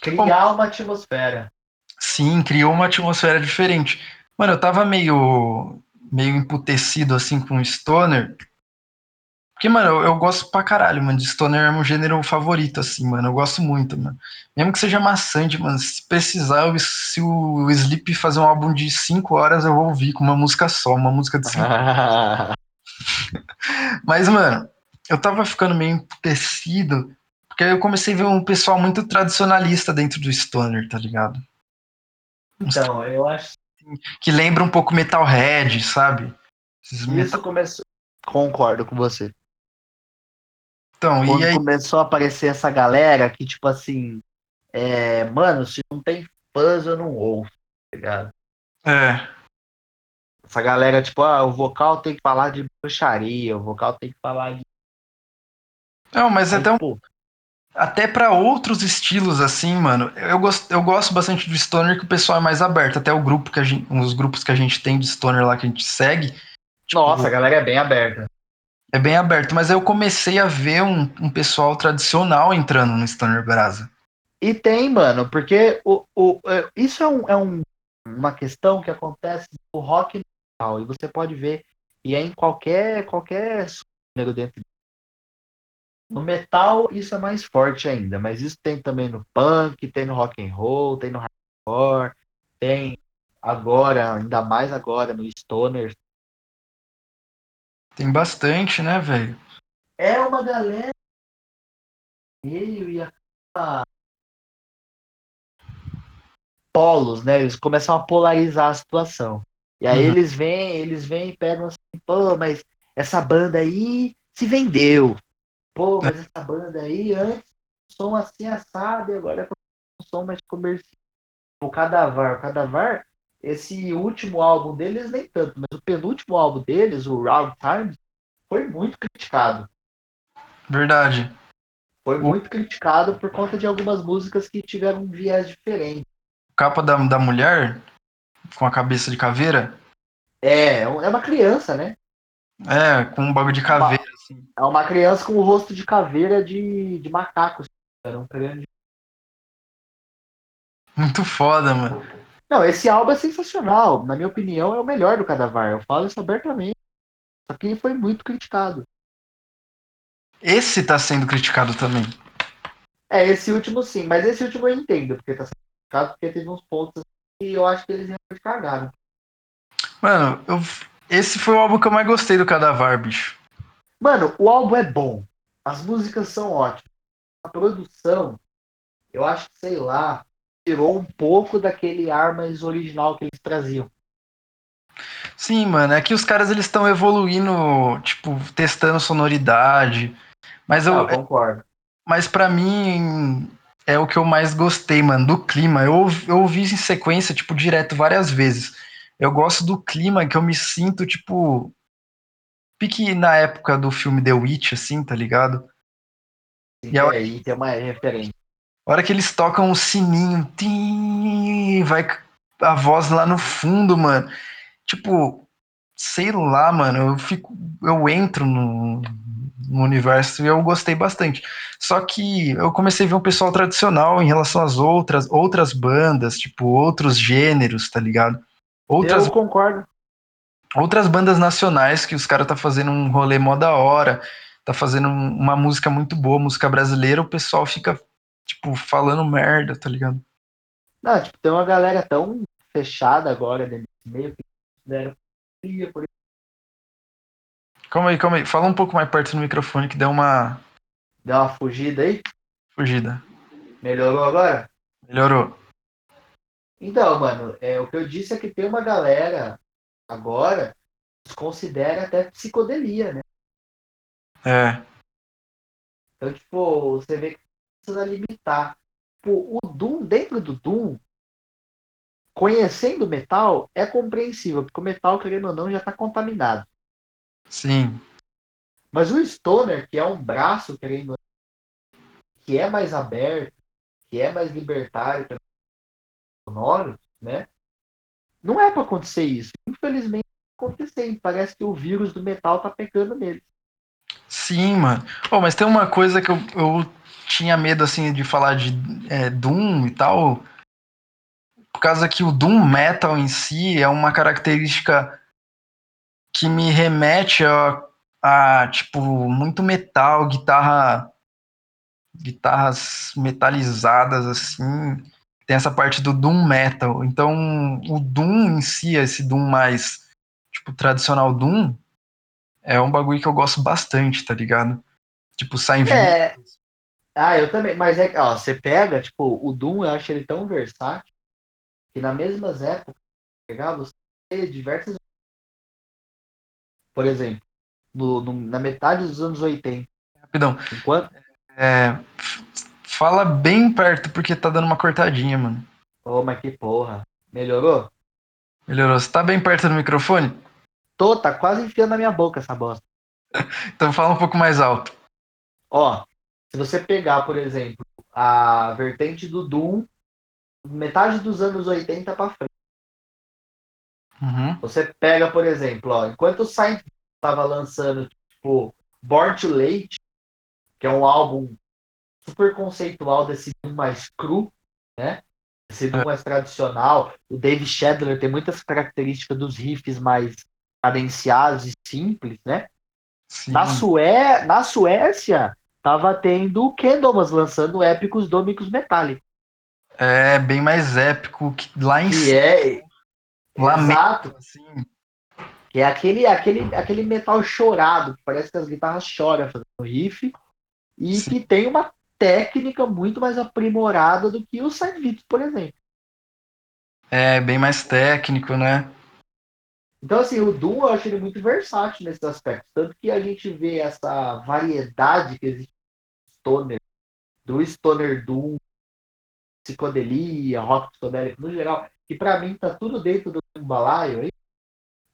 Criar uma atmosfera. Sim, criou uma atmosfera diferente. Mano, eu tava meio, meio emputecido, assim, com o Stoner. Porque, mano, eu, eu gosto pra caralho, mano, de Stoner é meu gênero favorito, assim, mano. Eu gosto muito, mano. Mesmo que seja maçante, mano, se precisar, eu- se o Sleep fazer um álbum de 5 horas, eu vou ouvir com uma música só, uma música de 5 Mas, mano, eu tava ficando meio emputecido, porque aí eu comecei a ver um pessoal muito tradicionalista dentro do Stoner, tá ligado? então, eu acho Que lembra um pouco Metalhead, sabe? Esses isso começou. Concordo com você. Então, Quando e aí, começou a aparecer essa galera que, tipo assim, é, mano, se não tem fãs, eu não ouço, tá ligado? é, Essa galera, tipo, ah, o vocal tem que falar de bruxaria, o vocal tem que falar de. não, mas Aí, até, um- pô, até para outros estilos, assim, mano, eu gosto, eu gosto bastante do Stoner que o pessoal é mais aberto, até o grupo que a gente, os grupos que a gente tem de Stoner lá que a gente segue, tipo, Nossa, a galera é bem aberta. é bem aberto, mas aí eu comecei a ver um, um pessoal tradicional entrando no Stoner Brasa. E tem, mano, porque o, o, é, isso é, um, é um- uma questão que acontece no rock metal, e você pode ver, e é em qualquer, qualquer dentro. No metal, isso é mais forte ainda, mas isso tem também no punk, tem no rock and roll, tem no hardcore, tem agora, ainda mais agora no Stoner. Tem bastante, né, velho? É uma galera meio e a polos, né? Eles começam a polarizar a situação. E aí Uhum. eles vêm, eles vêm e pegam assim, pô, mas essa banda aí se vendeu. Pô, mas essa banda aí antes som assim assado e agora é um som mais comercial. O Cadavar, o Cadavar, esse último álbum deles nem tanto, mas o penúltimo álbum deles, o Round Times, foi muito criticado. Verdade. Foi O- muito criticado por conta de algumas músicas que tiveram um viés diferente. Capa da, da mulher com a cabeça de caveira. É, é uma criança, né? É, com um bagulho de caveira, assim. É uma criança com o rosto de caveira de, de macaco. assim. Era um grande. Muito foda, mano. Não, esse álbum é sensacional. Na minha opinião, é o melhor do Cadavar. Eu falo isso abertamente. Só que ele foi muito criticado. Esse tá sendo criticado também. É, esse último sim, mas esse último eu entendo, porque tá sendo criticado, porque teve uns pontos que eu acho que eles realmente cagaram. Mano, eu, esse foi o álbum que eu mais gostei do Cadavar, bicho. Mano, o álbum é bom. As músicas são ótimas. A produção, eu acho que, sei lá, tirou um pouco daquele ar mais original que eles traziam. Sim, mano, é que os caras eles estão evoluindo, tipo, testando sonoridade. Mas eu, Ah, eu concordo. mas para mim é o que eu mais gostei, mano, do clima. Eu, ouvi- eu ouvi em sequência, tipo, direto várias vezes. Eu gosto do clima que eu me sinto, tipo, pique na época do filme The Witch, assim, tá ligado? E E a- aí tem uma referência. A hora que eles tocam o sininho, tim, vai a voz lá no fundo, mano. Tipo, sei lá, mano, eu fico, eu entro no, no universo e eu gostei bastante. Só que eu comecei a ver um pessoal tradicional em relação às outras, outras bandas, tipo, outros gêneros, tá ligado? Outras Eu concordo. Outras bandas nacionais que os caras tá fazendo um rolê mó da hora, tá fazendo um- uma música muito boa, música brasileira, o pessoal fica, tipo, falando merda, tá ligado? Não, tipo, tem uma galera tão fechada agora dentro desse meio que fria por Calma aí, calma aí. Fala um pouco mais perto do microfone que deu uma dar uma fugida aí. fugida. Melhorou agora? Melhorou. Então, mano, é, o que eu disse é que tem uma galera agora considera até psicodelia, né? É. Então, tipo, você vê que precisa limitar. Tipo, o Doom, dentro do Doom, conhecendo o metal, é compreensível, porque o metal, querendo ou não, já tá contaminado. Sim. Mas o Stoner, que é um braço, querendo ou não, que é mais aberto, que é mais libertário, sonoro, né? Não é pra acontecer isso. Infelizmente, tá acontecendo. Parece que o vírus do metal tá pegando nele. Sim, mano. Oh, mas tem uma coisa que eu, eu tinha medo, assim, de falar de é, Doom e tal. Por causa que o Doom Metal em si é uma característica que me remete a, a tipo, muito metal, guitarra. Guitarras metalizadas, assim. Tem essa parte do Doom Metal. Então, o Doom em si, esse Doom mais, tipo, tradicional Doom, é um bagulho que eu gosto bastante, tá ligado? Tipo, sai em É. Ah, eu também. Mas é que, ó, você pega, tipo, o Doom, eu acho ele tão versátil que nas mesmas épocas, pegar, você tem diversas. Por exemplo, no, no- na metade dos anos 80, Rapidão. enquanto. É, fala bem perto, porque tá dando uma cortadinha, mano. Ô, mas que porra. Melhorou? Melhorou. Você tá bem perto do microfone? Tô, tá quase enfiando na minha boca essa bosta. Então fala um pouco mais alto. Ó, se você pegar, por exemplo, a vertente do Doom, metade dos anos 80 pra frente. Uhum. Você pega, por exemplo, ó, enquanto o Saint estava lançando, tipo, Born to Late, que é um álbum super conceitual desse mais cru, né? Esse mais tradicional. O Dave Shedler tem muitas características dos riffs mais cadenciados e simples, né? Sim. Na, Sué... Na Suécia, tava tendo o Candlemas lançando épicos Domicos Metallic. É bem mais épico que lá em Que cima. é, Lamento, Exato. assim. Que é aquele, aquele, aquele metal chorado, que parece que as guitarras choram fazendo riff, e Sim. que tem uma técnica muito mais aprimorada do que o Saint Vitus, por exemplo. É bem mais técnico, né? Então, assim, o Doom eu acho ele muito versátil nesses aspectos. Tanto que a gente vê essa variedade que existe no Stoner, do Stoner Doom, psicodelia, rock psicodélico no geral, que pra mim tá tudo dentro do balaio aí.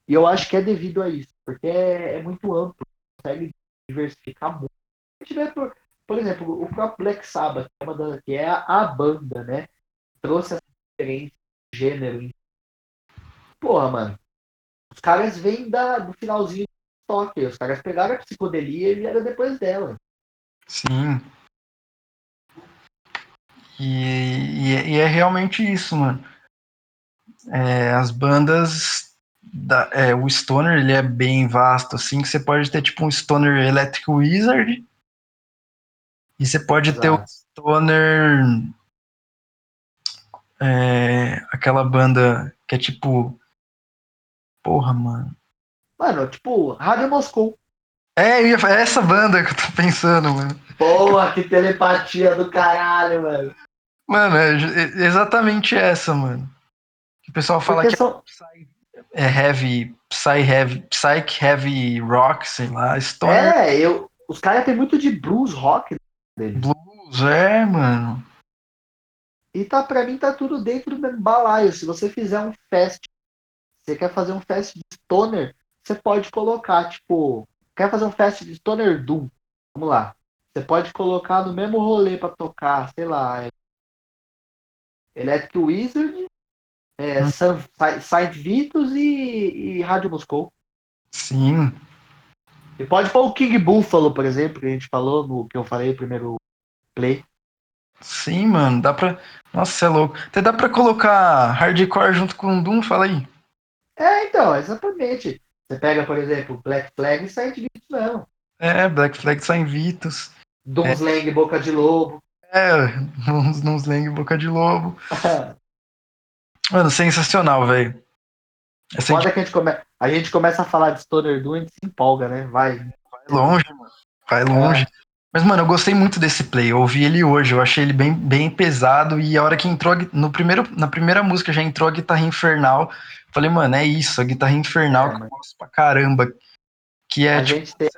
E eu acho que é devido a isso, porque é, é muito amplo, consegue diversificar muito. A gente vê, por, por exemplo, o próprio Black Sabbath, que é, uma que é a, a banda, né? Trouxe essa diferença de gênero. Porra, mano. Os caras vêm da, do finalzinho do toque. Os caras pegaram a psicodelia e vieram depois dela. Sim. E, e, é- e é realmente isso, mano. É, as bandas. Da, é, o Stoner ele é bem vasto, assim, que você pode ter tipo um Stoner Electric Wizard. E você pode ter o Exato. Stoner. é, aquela banda que é tipo. Porra, mano. Mano, tipo, Rádio Moscou. É, é essa banda que eu tô pensando, mano. Porra, que telepatia do caralho, mano. Mano, é é exatamente essa, mano. O pessoal fala Porque que são, é heavy, psy heavy, psych heavy rock, sei lá, stoner É, eu, os caras têm muito de blues rock deles. blues, é, mano. E tá, pra mim tá tudo dentro do mesmo balaio. Se você fizer um fest, você quer fazer um fest de stoner, você pode colocar, tipo, quer fazer um fest de stoner doom. Vamos lá. Você pode colocar no mesmo rolê pra tocar, sei lá, é, Electric Wizard, é, Hum. Saint Vitus e, e Rádio Moscou. Sim, E pode pôr o King Buffalo, por exemplo, que a gente falou no que eu falei no primeiro play. sim, mano, dá pra. Nossa, você é louco. Até dá pra colocar hardcore junto com o Doom, fala aí. É, então, exatamente. Você pega, por exemplo, Black Flag e Saint Vitus não. É, Black Flag Saint Vitus. Doomslang, Boca de Lobo. É, uns, uns Lang Boca de Lobo. Mano, sensacional, velho. Essa Foda que a gente, come... a gente começa a falar de Stoner Doom e a gente se empolga, né? Vai. vai longe, mano. Vai longe. Mas, mano, eu gostei muito desse play. Eu ouvi ele hoje, eu achei ele bem, bem pesado. E a hora que entrou no primeiro, na primeira música já entrou a guitarra infernal. Falei, mano, é isso, a guitarra infernal É, que eu mano. gosto pra caramba. Que é, a, tipo, gente tem...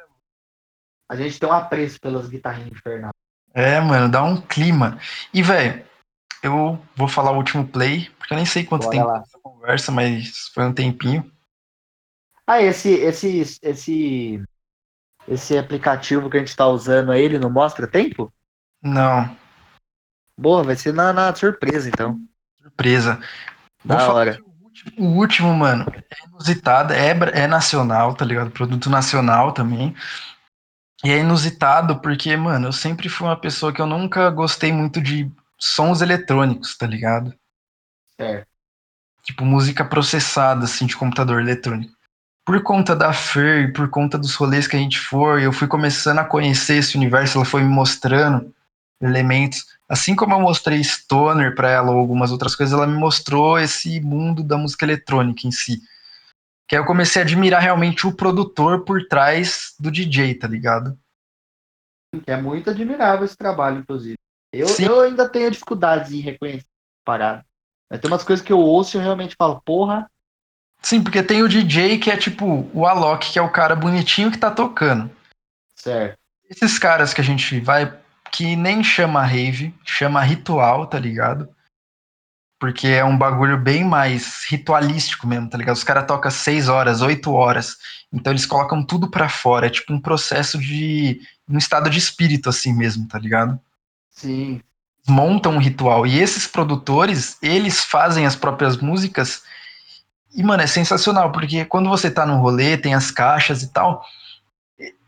a gente tem um apreço pelas guitarrinhas infernais. é, mano, dá um clima. E, velho, eu vou falar o último play, porque eu nem sei quanto Bora tempo lá. essa conversa, mas foi um tempinho. Ah, esse, esse, esse, esse aplicativo que a gente tá usando aí, ele não mostra tempo? Não, Boa, vai ser na, na surpresa, então. surpresa. Vou Da falar hora. o último, o último, mano, é inusitado, é, é nacional, tá ligado? Produto nacional também. E é inusitado porque, mano, eu sempre fui uma pessoa que eu nunca gostei muito de sons eletrônicos, tá ligado? Certo. Tipo, música processada, assim, de computador eletrônico. Por conta da Fer, e por conta dos rolês que a gente foi, eu fui começando a conhecer esse universo, ela foi me mostrando elementos. Assim como eu mostrei Stoner pra ela ou algumas outras coisas, ela me mostrou esse mundo da música eletrônica em si. Que aí eu comecei a admirar realmente o produtor por trás do DJ, tá ligado? Que é muito admirável esse trabalho, inclusive. Eu, Sim. eu ainda tenho dificuldades em reconhecer. Mas tem umas coisas que eu ouço e eu realmente falo, porra, Sim, porque tem o DJ que é tipo o Alok, que é o cara bonitinho que tá tocando. certo. Esses caras que a gente vai, que nem chama rave, chama ritual, tá ligado? Porque é um bagulho bem mais ritualístico mesmo, tá ligado? Os caras tocam 6 horas, 8 horas. Então eles colocam tudo pra fora. É tipo um processo de. um estado de espírito, assim mesmo, tá ligado? Sim. montam um ritual. E esses produtores, eles fazem as próprias músicas. E, mano, é sensacional, porque quando você tá no rolê, tem as caixas e tal,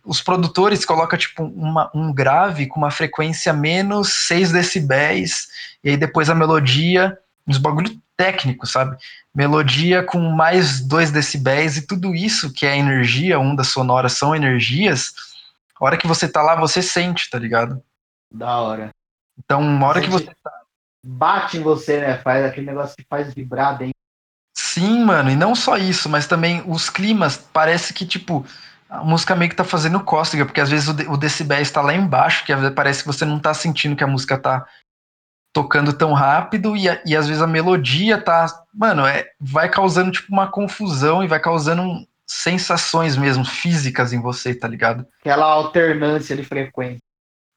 os produtores colocam, tipo, uma- um grave com uma frequência menos 6 decibéis, e aí depois a melodia, uns bagulho técnico, sabe? Melodia com mais 2 decibéis, e tudo isso que é energia, ondas sonoras são energias, a hora que você tá lá, você sente, tá ligado? Da hora. Então, uma hora que você Bate em você, né? Faz aquele negócio que faz vibrar bem. Sim, mano, e não só isso, mas também os climas, parece que, tipo, a música meio que tá fazendo cócega, porque às vezes o, de, o decibel está lá embaixo, que às vezes parece que você não tá sentindo que a música tá tocando tão rápido, e, e às vezes a melodia tá, mano, é, vai causando, tipo, uma confusão e vai causando sensações mesmo, físicas em você, tá ligado? Aquela alternância de frequência.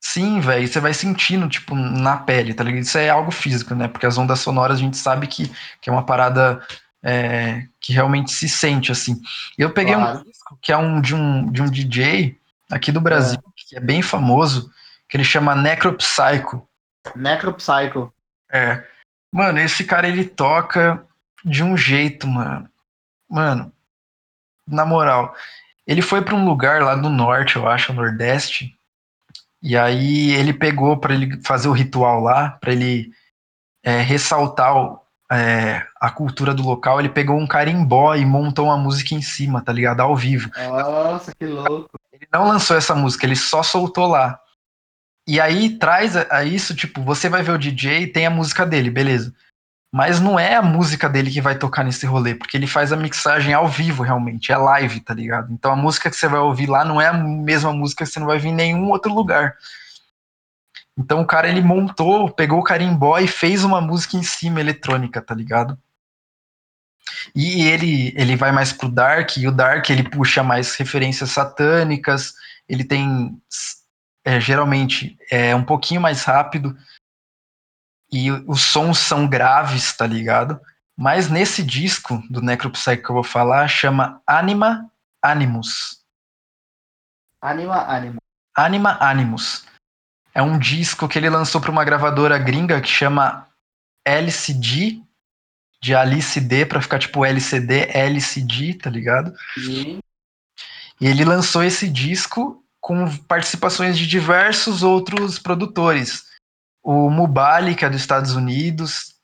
Sim, velho, você vai sentindo, tipo, na pele, tá ligado? Isso é algo físico, né? Porque as ondas sonoras a gente sabe que, que é uma parada é, que realmente se sente, assim. Eu peguei claro. um disco que é um de, um de um DJ aqui do Brasil, é. que é bem famoso, que ele chama Necropsycho. Necropsycho. É. Mano, esse cara ele toca de um jeito, mano. Mano, na moral, ele foi para um lugar lá do norte, eu acho, nordeste, e aí ele pegou para ele fazer o ritual lá, para ele é, ressaltar o, é, a cultura do local, ele pegou um carimbó e montou uma música em cima, tá ligado? Ao vivo. Nossa, que louco. Ele não lançou essa música, ele só soltou lá. E aí traz a, a isso, tipo, você vai ver o DJ tem a música dele, beleza. Mas não é a música dele que vai tocar nesse rolê, porque ele faz a mixagem ao vivo, realmente, é live, tá ligado? Então a música que você vai ouvir lá não é a mesma música que você não vai ver em nenhum outro lugar. Então o cara ele montou, pegou o carimbó e fez uma música em cima eletrônica, tá ligado? E ele ele vai mais pro dark, e o dark ele puxa mais referências satânicas, ele tem é, geralmente é um pouquinho mais rápido e os sons são graves, tá ligado? Mas nesse disco do Necropsych que eu vou falar chama Anima Animus. Anima Animus. Anima Animus. É um disco que ele lançou para uma gravadora gringa que chama LCD, de Alice D, pra ficar tipo LCD, LCD, tá ligado? Sim. E ele lançou esse disco com participações de diversos outros produtores. O Mubali, que é dos Estados Unidos,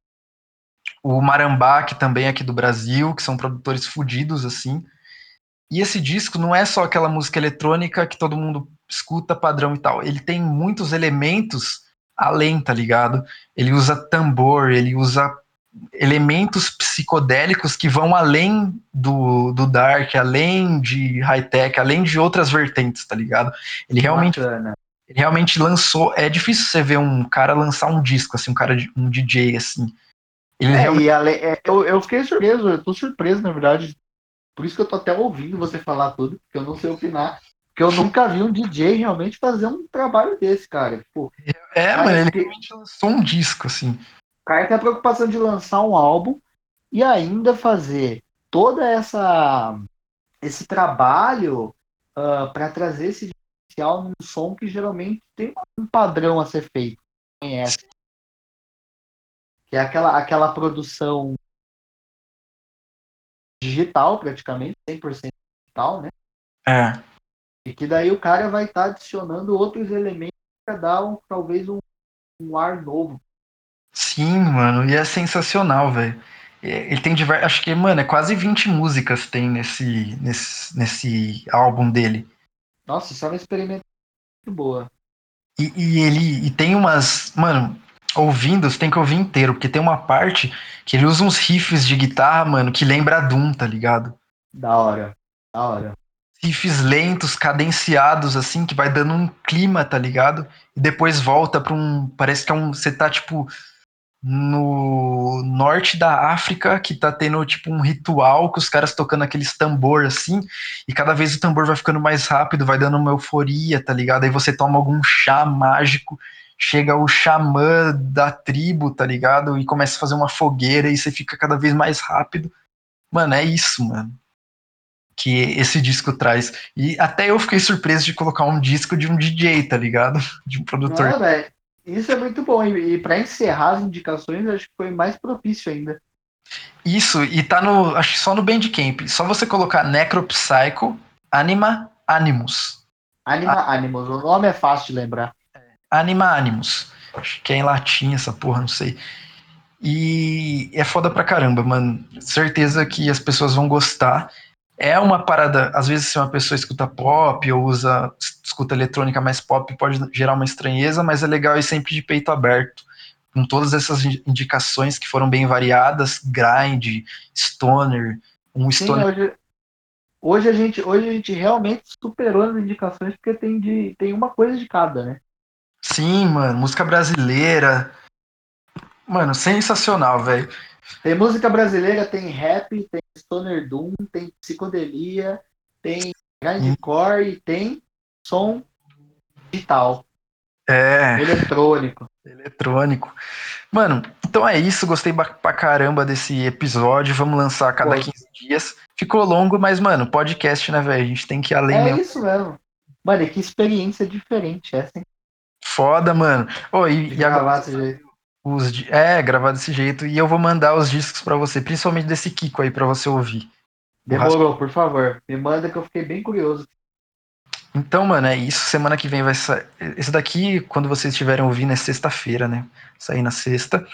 o Marambá, que também é aqui do Brasil, que são produtores fudidos, assim. E esse disco não é só aquela música eletrônica que todo mundo escuta padrão e tal. Ele tem muitos elementos além, tá ligado? Ele usa tambor, ele usa elementos psicodélicos que vão além do, do dark, além de high-tech, além de outras vertentes, tá ligado? Ele realmente, ele realmente lançou. É difícil você ver um cara lançar um disco, assim, um cara, um DJ, assim. Ele é, realmente... ale... é, eu, eu fiquei surpreso, eu tô surpreso, na verdade. Por isso que eu tô até ouvindo você falar tudo, porque eu não sei opinar. Porque eu nunca vi um DJ realmente fazer um trabalho desse, cara. Pô, é, cara, mano, ele que... realmente lançou um disco, assim. O cara tem a preocupação de lançar um álbum e ainda fazer toda essa esse trabalho uh, ah, para trazer esse diferencial num som que geralmente tem um padrão a ser feito. Conhece. Que é aquela, aquela produção digital, praticamente, 100% digital, né? É. E que daí o cara vai estar tá adicionando outros elementos para dar um, talvez um, um, ar novo. Sim, mano, e é sensacional, velho. É, ele tem diversos. Acho que, mano, é quase 20 músicas tem nesse, nesse, nesse álbum dele. Nossa, isso é uma experiência muito boa. E, e, ele e tem umas. Mano, ouvindo, você tem que ouvir inteiro, porque tem uma parte que ele usa uns riffs de guitarra, mano, que lembra Doom, tá ligado? Da hora, da hora riffs lentos, cadenciados, assim, que vai dando um clima, tá ligado? E depois volta pra um. Parece que é um. Você tá, tipo, no norte da África, que tá tendo, tipo, um ritual com os caras tocando aqueles tambor, assim, e cada vez o tambor vai ficando mais rápido, vai dando uma euforia, tá ligado? Aí você toma algum chá mágico. Chega o xamã da tribo, tá ligado? E começa a fazer uma fogueira e você fica cada vez mais rápido. Mano, é isso, mano que esse disco traz. E até eu fiquei surpreso de colocar um disco de um DJ, tá ligado? De um produtor. Não, véio, isso é muito bom. E, para encerrar as indicações, acho que foi mais propício ainda. Isso, e tá no. Acho que só no Bandcamp. Só você colocar Necropsycho Anima Animus. Anima A Animus, o nome é fácil de lembrar. Anima Animus. Acho que é em latim essa porra, não sei. E é foda pra caramba, mano. Certeza que as pessoas vão gostar é uma parada, às vezes se uma pessoa escuta pop ou usa escuta eletrônica mais pop pode gerar uma estranheza, mas é legal ir sempre de peito aberto, com todas essas indicações que foram bem variadas, grind, stoner, um Sim, stoner. hoje, hoje, a gente, hoje a gente realmente superou as indicações porque tem, de, tem uma coisa de cada, né? Sim, mano, música brasileira. Mano, sensacional, velho. Tem música brasileira, tem rap, tem stoner doom, tem psicodelia, tem grindcore e tem som digital. É. Eletrônico. Eletrônico. Mano, então é isso. Gostei pra caramba desse episódio. Vamos lançar a cada Pô. 15 dias. Ficou longo, mas, mano, podcast, né, velho? A gente tem que ir além É mesmo. isso mesmo. Mano, que experiência diferente essa, hein? Foda, mano. Oh, e, e agora, jeito. Os, é, gravar desse jeito. E eu vou mandar os discos para você, principalmente desse Kiko aí, para você ouvir. Demorou, por favor. Me manda que eu fiquei bem curioso. Então, mano, é isso. Semana que vem vai sair. Esse daqui, quando vocês estiverem ouvindo, é sexta-feira, né? Sair na sexta.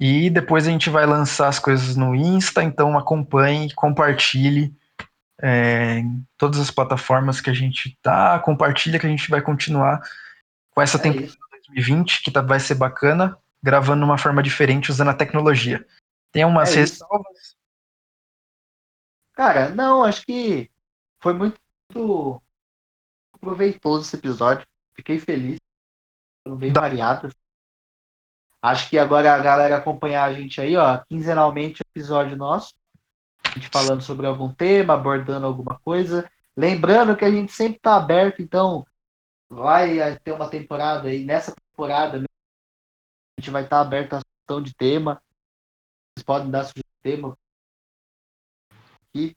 E depois a gente vai lançar as coisas no Insta, então acompanhe, compartilhe é, em todas as plataformas que a gente tá. Compartilha que a gente vai continuar com essa é temporada isso. 2020, que tá, vai ser bacana, gravando de uma forma diferente, usando a tecnologia. Tem umas é ressalvas? Cara, não, acho que foi muito proveitoso esse episódio. Fiquei feliz. Foram bem da... variadas. Acho que agora a galera acompanhar a gente aí, ó, quinzenalmente episódio nosso. A gente falando sobre algum tema, abordando alguma coisa. Lembrando que a gente sempre tá aberto, então vai ter uma temporada aí. Nessa temporada gente vai estar aberto a sugestão de tema. Vocês podem dar sugestão de tema. E,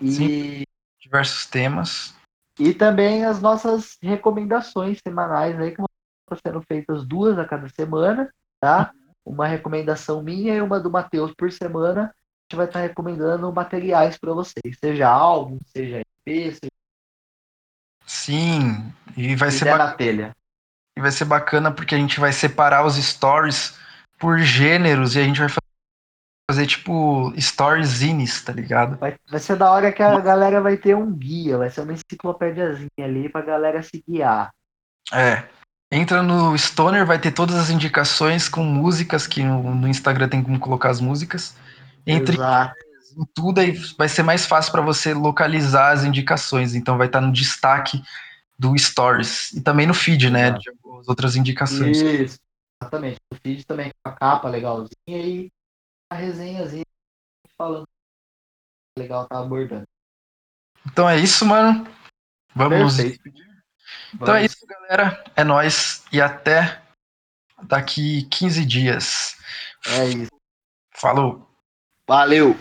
e... Sim, diversos temas. E também as nossas recomendações semanais aí, que estão sendo feitas duas a cada semana, tá? Uma recomendação minha e uma do Matheus por semana. A gente vai estar recomendando materiais para vocês, seja álbum, seja EP, seja... Sim, e vai ser bacana. na telha. E vai ser bacana porque a gente vai separar os stories por gêneros e a gente vai fazer tipo stories tá ligado? Vai, vai ser da hora que a galera vai ter um guia, vai ser uma enciclopédiazinha ali pra galera se guiar. É. Entra no Stoner, vai ter todas as indicações com músicas, que no, no Instagram tem como colocar as músicas. Entre Exato. em tudo aí vai ser mais fácil para você localizar as indicações. Então vai estar no destaque do Stories. E também no feed, né? De as outras indicações. Isso, exatamente. No feed também com a capa legalzinha e a resenhazinha falando legal tá abordando. Então é isso, mano. Vamos Perfeito. Então é isso, galera. É nós e até daqui 15 dias. É isso. Falou. Valeu.